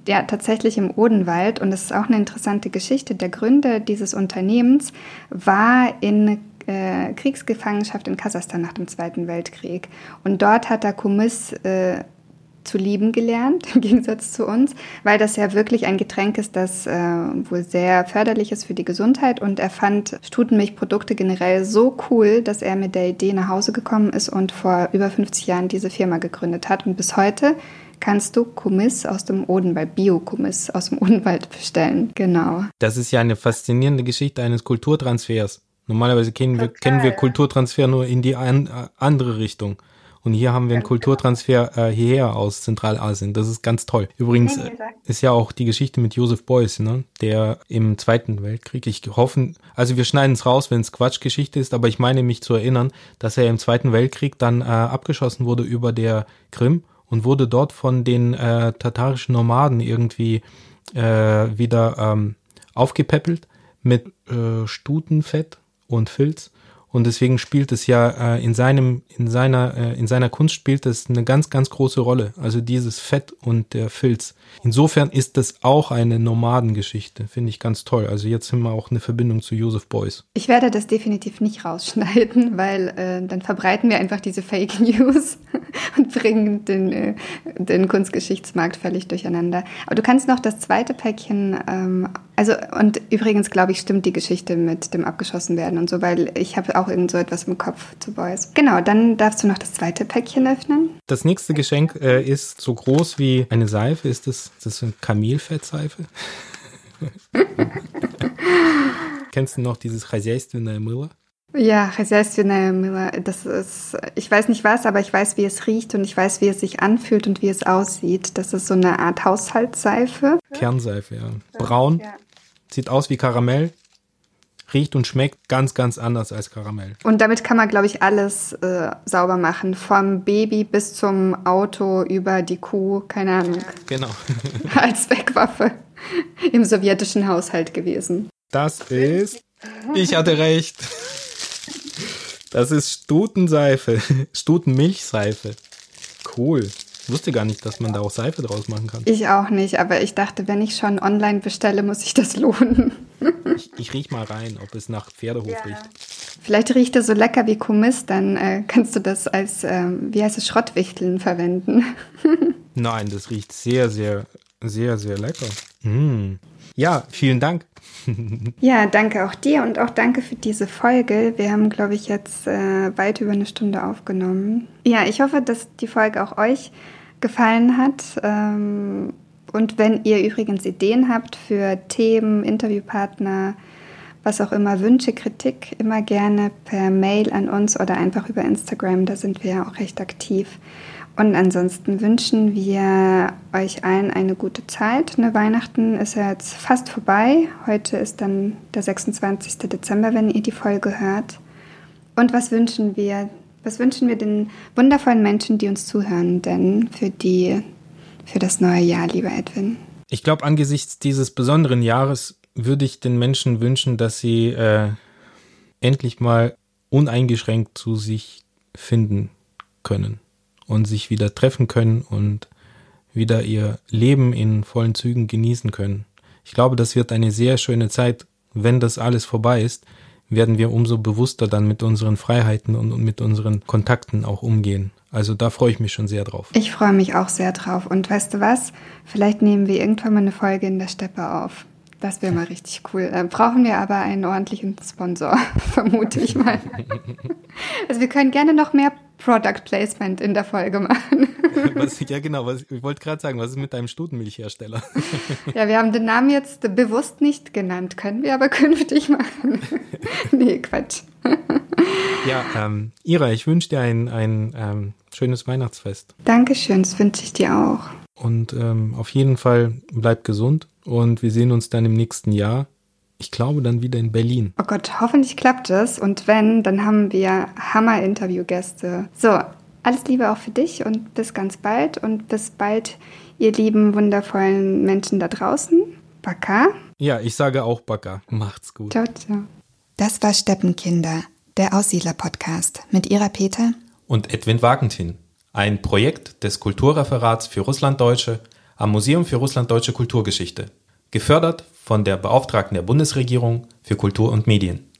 Ja, tatsächlich im Odenwald. Und das ist auch eine interessante Geschichte. Der Gründer dieses Unternehmens war in äh, Kriegsgefangenschaft in Kasachstan nach dem Zweiten Weltkrieg. Und dort hat er Kumis äh, zu lieben gelernt, im Gegensatz zu uns, weil das ja wirklich ein Getränk ist, das äh, wohl sehr förderlich ist für die Gesundheit. Und er fand Stutenmilchprodukte generell so cool, dass er mit der Idee nach Hause gekommen ist und vor über 50 Jahren diese Firma gegründet hat. Und bis heute kannst du Kumis aus dem Odenwald, Bio-Kumis aus dem Odenwald bestellen. Genau. Das ist ja eine faszinierende Geschichte eines Kulturtransfers. Normalerweise kennen wir, kennen wir Kulturtransfer nur in die an, äh, andere Richtung. Und hier haben wir einen Kulturtransfer äh, hierher aus Zentralasien. Das ist ganz toll. Übrigens äh, ist ja auch die Geschichte mit Josef Beuys, ne? der im Zweiten Weltkrieg, ich hoffe, also wir schneiden es raus, wenn es Quatschgeschichte ist, aber ich meine mich zu erinnern, dass er im Zweiten Weltkrieg dann äh, abgeschossen wurde über der Krim und wurde dort von den äh, tatarischen Nomaden irgendwie äh, wieder ähm, aufgepäppelt mit äh, Stutenfett und Filz. Und deswegen spielt es ja äh, in seinem, in seiner, äh, in seiner Kunst spielt es eine ganz, ganz große Rolle. Also dieses Fett und der Filz. Insofern ist das auch eine Nomadengeschichte. Finde ich ganz toll. Also jetzt haben wir auch eine Verbindung zu Joseph Beuys. Ich werde das definitiv nicht rausschneiden, weil äh, dann verbreiten wir einfach diese Fake News und bringen den, äh, den Kunstgeschichtsmarkt völlig durcheinander. Aber du kannst noch das zweite Päckchen, ähm, also und übrigens glaube ich, stimmt die Geschichte mit dem abgeschossen werden und so, weil ich habe auch irgend so etwas im Kopf zu Boys. Genau, dann darfst du noch das zweite Päckchen öffnen. Das nächste Geschenk äh, ist so groß wie eine Seife. Ist das, ist das eine Kamelfettseife? Kennst du noch dieses Хозяйственное мыло? Ja, Хозяйственная Мыло, das ist, ich weiß nicht was, aber ich weiß, wie es riecht und ich weiß, wie es sich anfühlt und wie es aussieht. Das ist so eine Art Haushaltsseife. Kernseife, ja. Braun, Ja. sieht aus wie Karamell, riecht und schmeckt ganz, ganz anders als Karamell. Und damit kann man, glaube ich, alles äh, sauber machen. Vom Baby bis zum Auto, über die Kuh, keine Ahnung. Genau. Als Wegwaffe im sowjetischen Haushalt gewesen. Das ist. Ich hatte recht. Das ist Stutenseife. Stutenmilchseife. Cool. Ich wusste gar nicht, dass man da auch Seife draus machen kann. Ich auch nicht, aber ich dachte, wenn ich schon online bestelle, muss ich das lohnen. Ich, ich riech mal rein, ob es nach Pferdehof riecht. Vielleicht riecht es so lecker wie Kumis, dann äh, kannst du das als, ähm, wie heißt es, Schrottwichteln verwenden. Nein, das riecht sehr, sehr, sehr, sehr lecker. Mm. Ja, vielen Dank. ja, danke auch dir und auch danke für diese Folge. Wir haben, glaube ich, jetzt äh, weit über eine Stunde aufgenommen. Ja, ich hoffe, dass die Folge auch euch gefallen hat. Ähm, und wenn ihr übrigens Ideen habt für Themen, Interviewpartner, was auch immer, Wünsche, Kritik, immer gerne per Mail an uns oder einfach über Instagram. Da sind wir ja auch recht aktiv. Und ansonsten wünschen wir euch allen eine gute Zeit. Ne, Weihnachten ist ja jetzt fast vorbei. Heute ist dann der 26. Dezember, wenn ihr die Folge hört. Und was wünschen wir? Was wünschen wir den wundervollen Menschen, die uns zuhören, denn für die, für das neue Jahr, lieber Edwin? Ich glaube, angesichts dieses besonderen Jahres würde ich den Menschen wünschen, dass sie äh, endlich mal uneingeschränkt zu sich finden können und sich wieder treffen können und wieder ihr Leben in vollen Zügen genießen können. Ich glaube, das wird eine sehr schöne Zeit. Wenn das alles vorbei ist, werden wir umso bewusster dann mit unseren Freiheiten und, mit unseren Kontakten auch umgehen. Also da freue ich mich schon sehr drauf. Ich freue mich auch sehr drauf. Und weißt du was? Vielleicht nehmen wir irgendwann mal eine Folge in der Steppe auf. Das wäre mal richtig cool. Äh, brauchen wir aber einen ordentlichen Sponsor, vermute ich mal. also wir können gerne noch mehr Product Placement in der Folge machen. was, ja, genau. Was, ich wollte gerade sagen, was ist mit deinem Stutenmilchhersteller? ja, wir haben den Namen jetzt bewusst nicht genannt. Können wir aber künftig machen. nee, Quatsch. ja, ähm, Ira, ich wünsche dir ein, ein ähm, schönes Weihnachtsfest. Dankeschön, das wünsche ich dir auch. Und ähm, auf jeden Fall bleib gesund und wir sehen uns dann im nächsten Jahr. Ich glaube dann wieder in Berlin. Oh Gott, hoffentlich klappt es. Und wenn, dann haben wir Hammer-Interviewgäste. So, alles Liebe auch für dich und bis ganz bald. Und bis bald, ihr lieben, wundervollen Menschen da draußen. Baka. Ja, ich sage auch Baka. Macht's gut. Ciao, ciao. Das war Steppenkinder, der Aussiedler-Podcast mit Ira Peter und Edwin Wagentin. Ein Projekt des Kulturreferats für Russlanddeutsche am Museum für Russlanddeutsche Kulturgeschichte, gefördert von der Beauftragten der Bundesregierung für Kultur und Medien.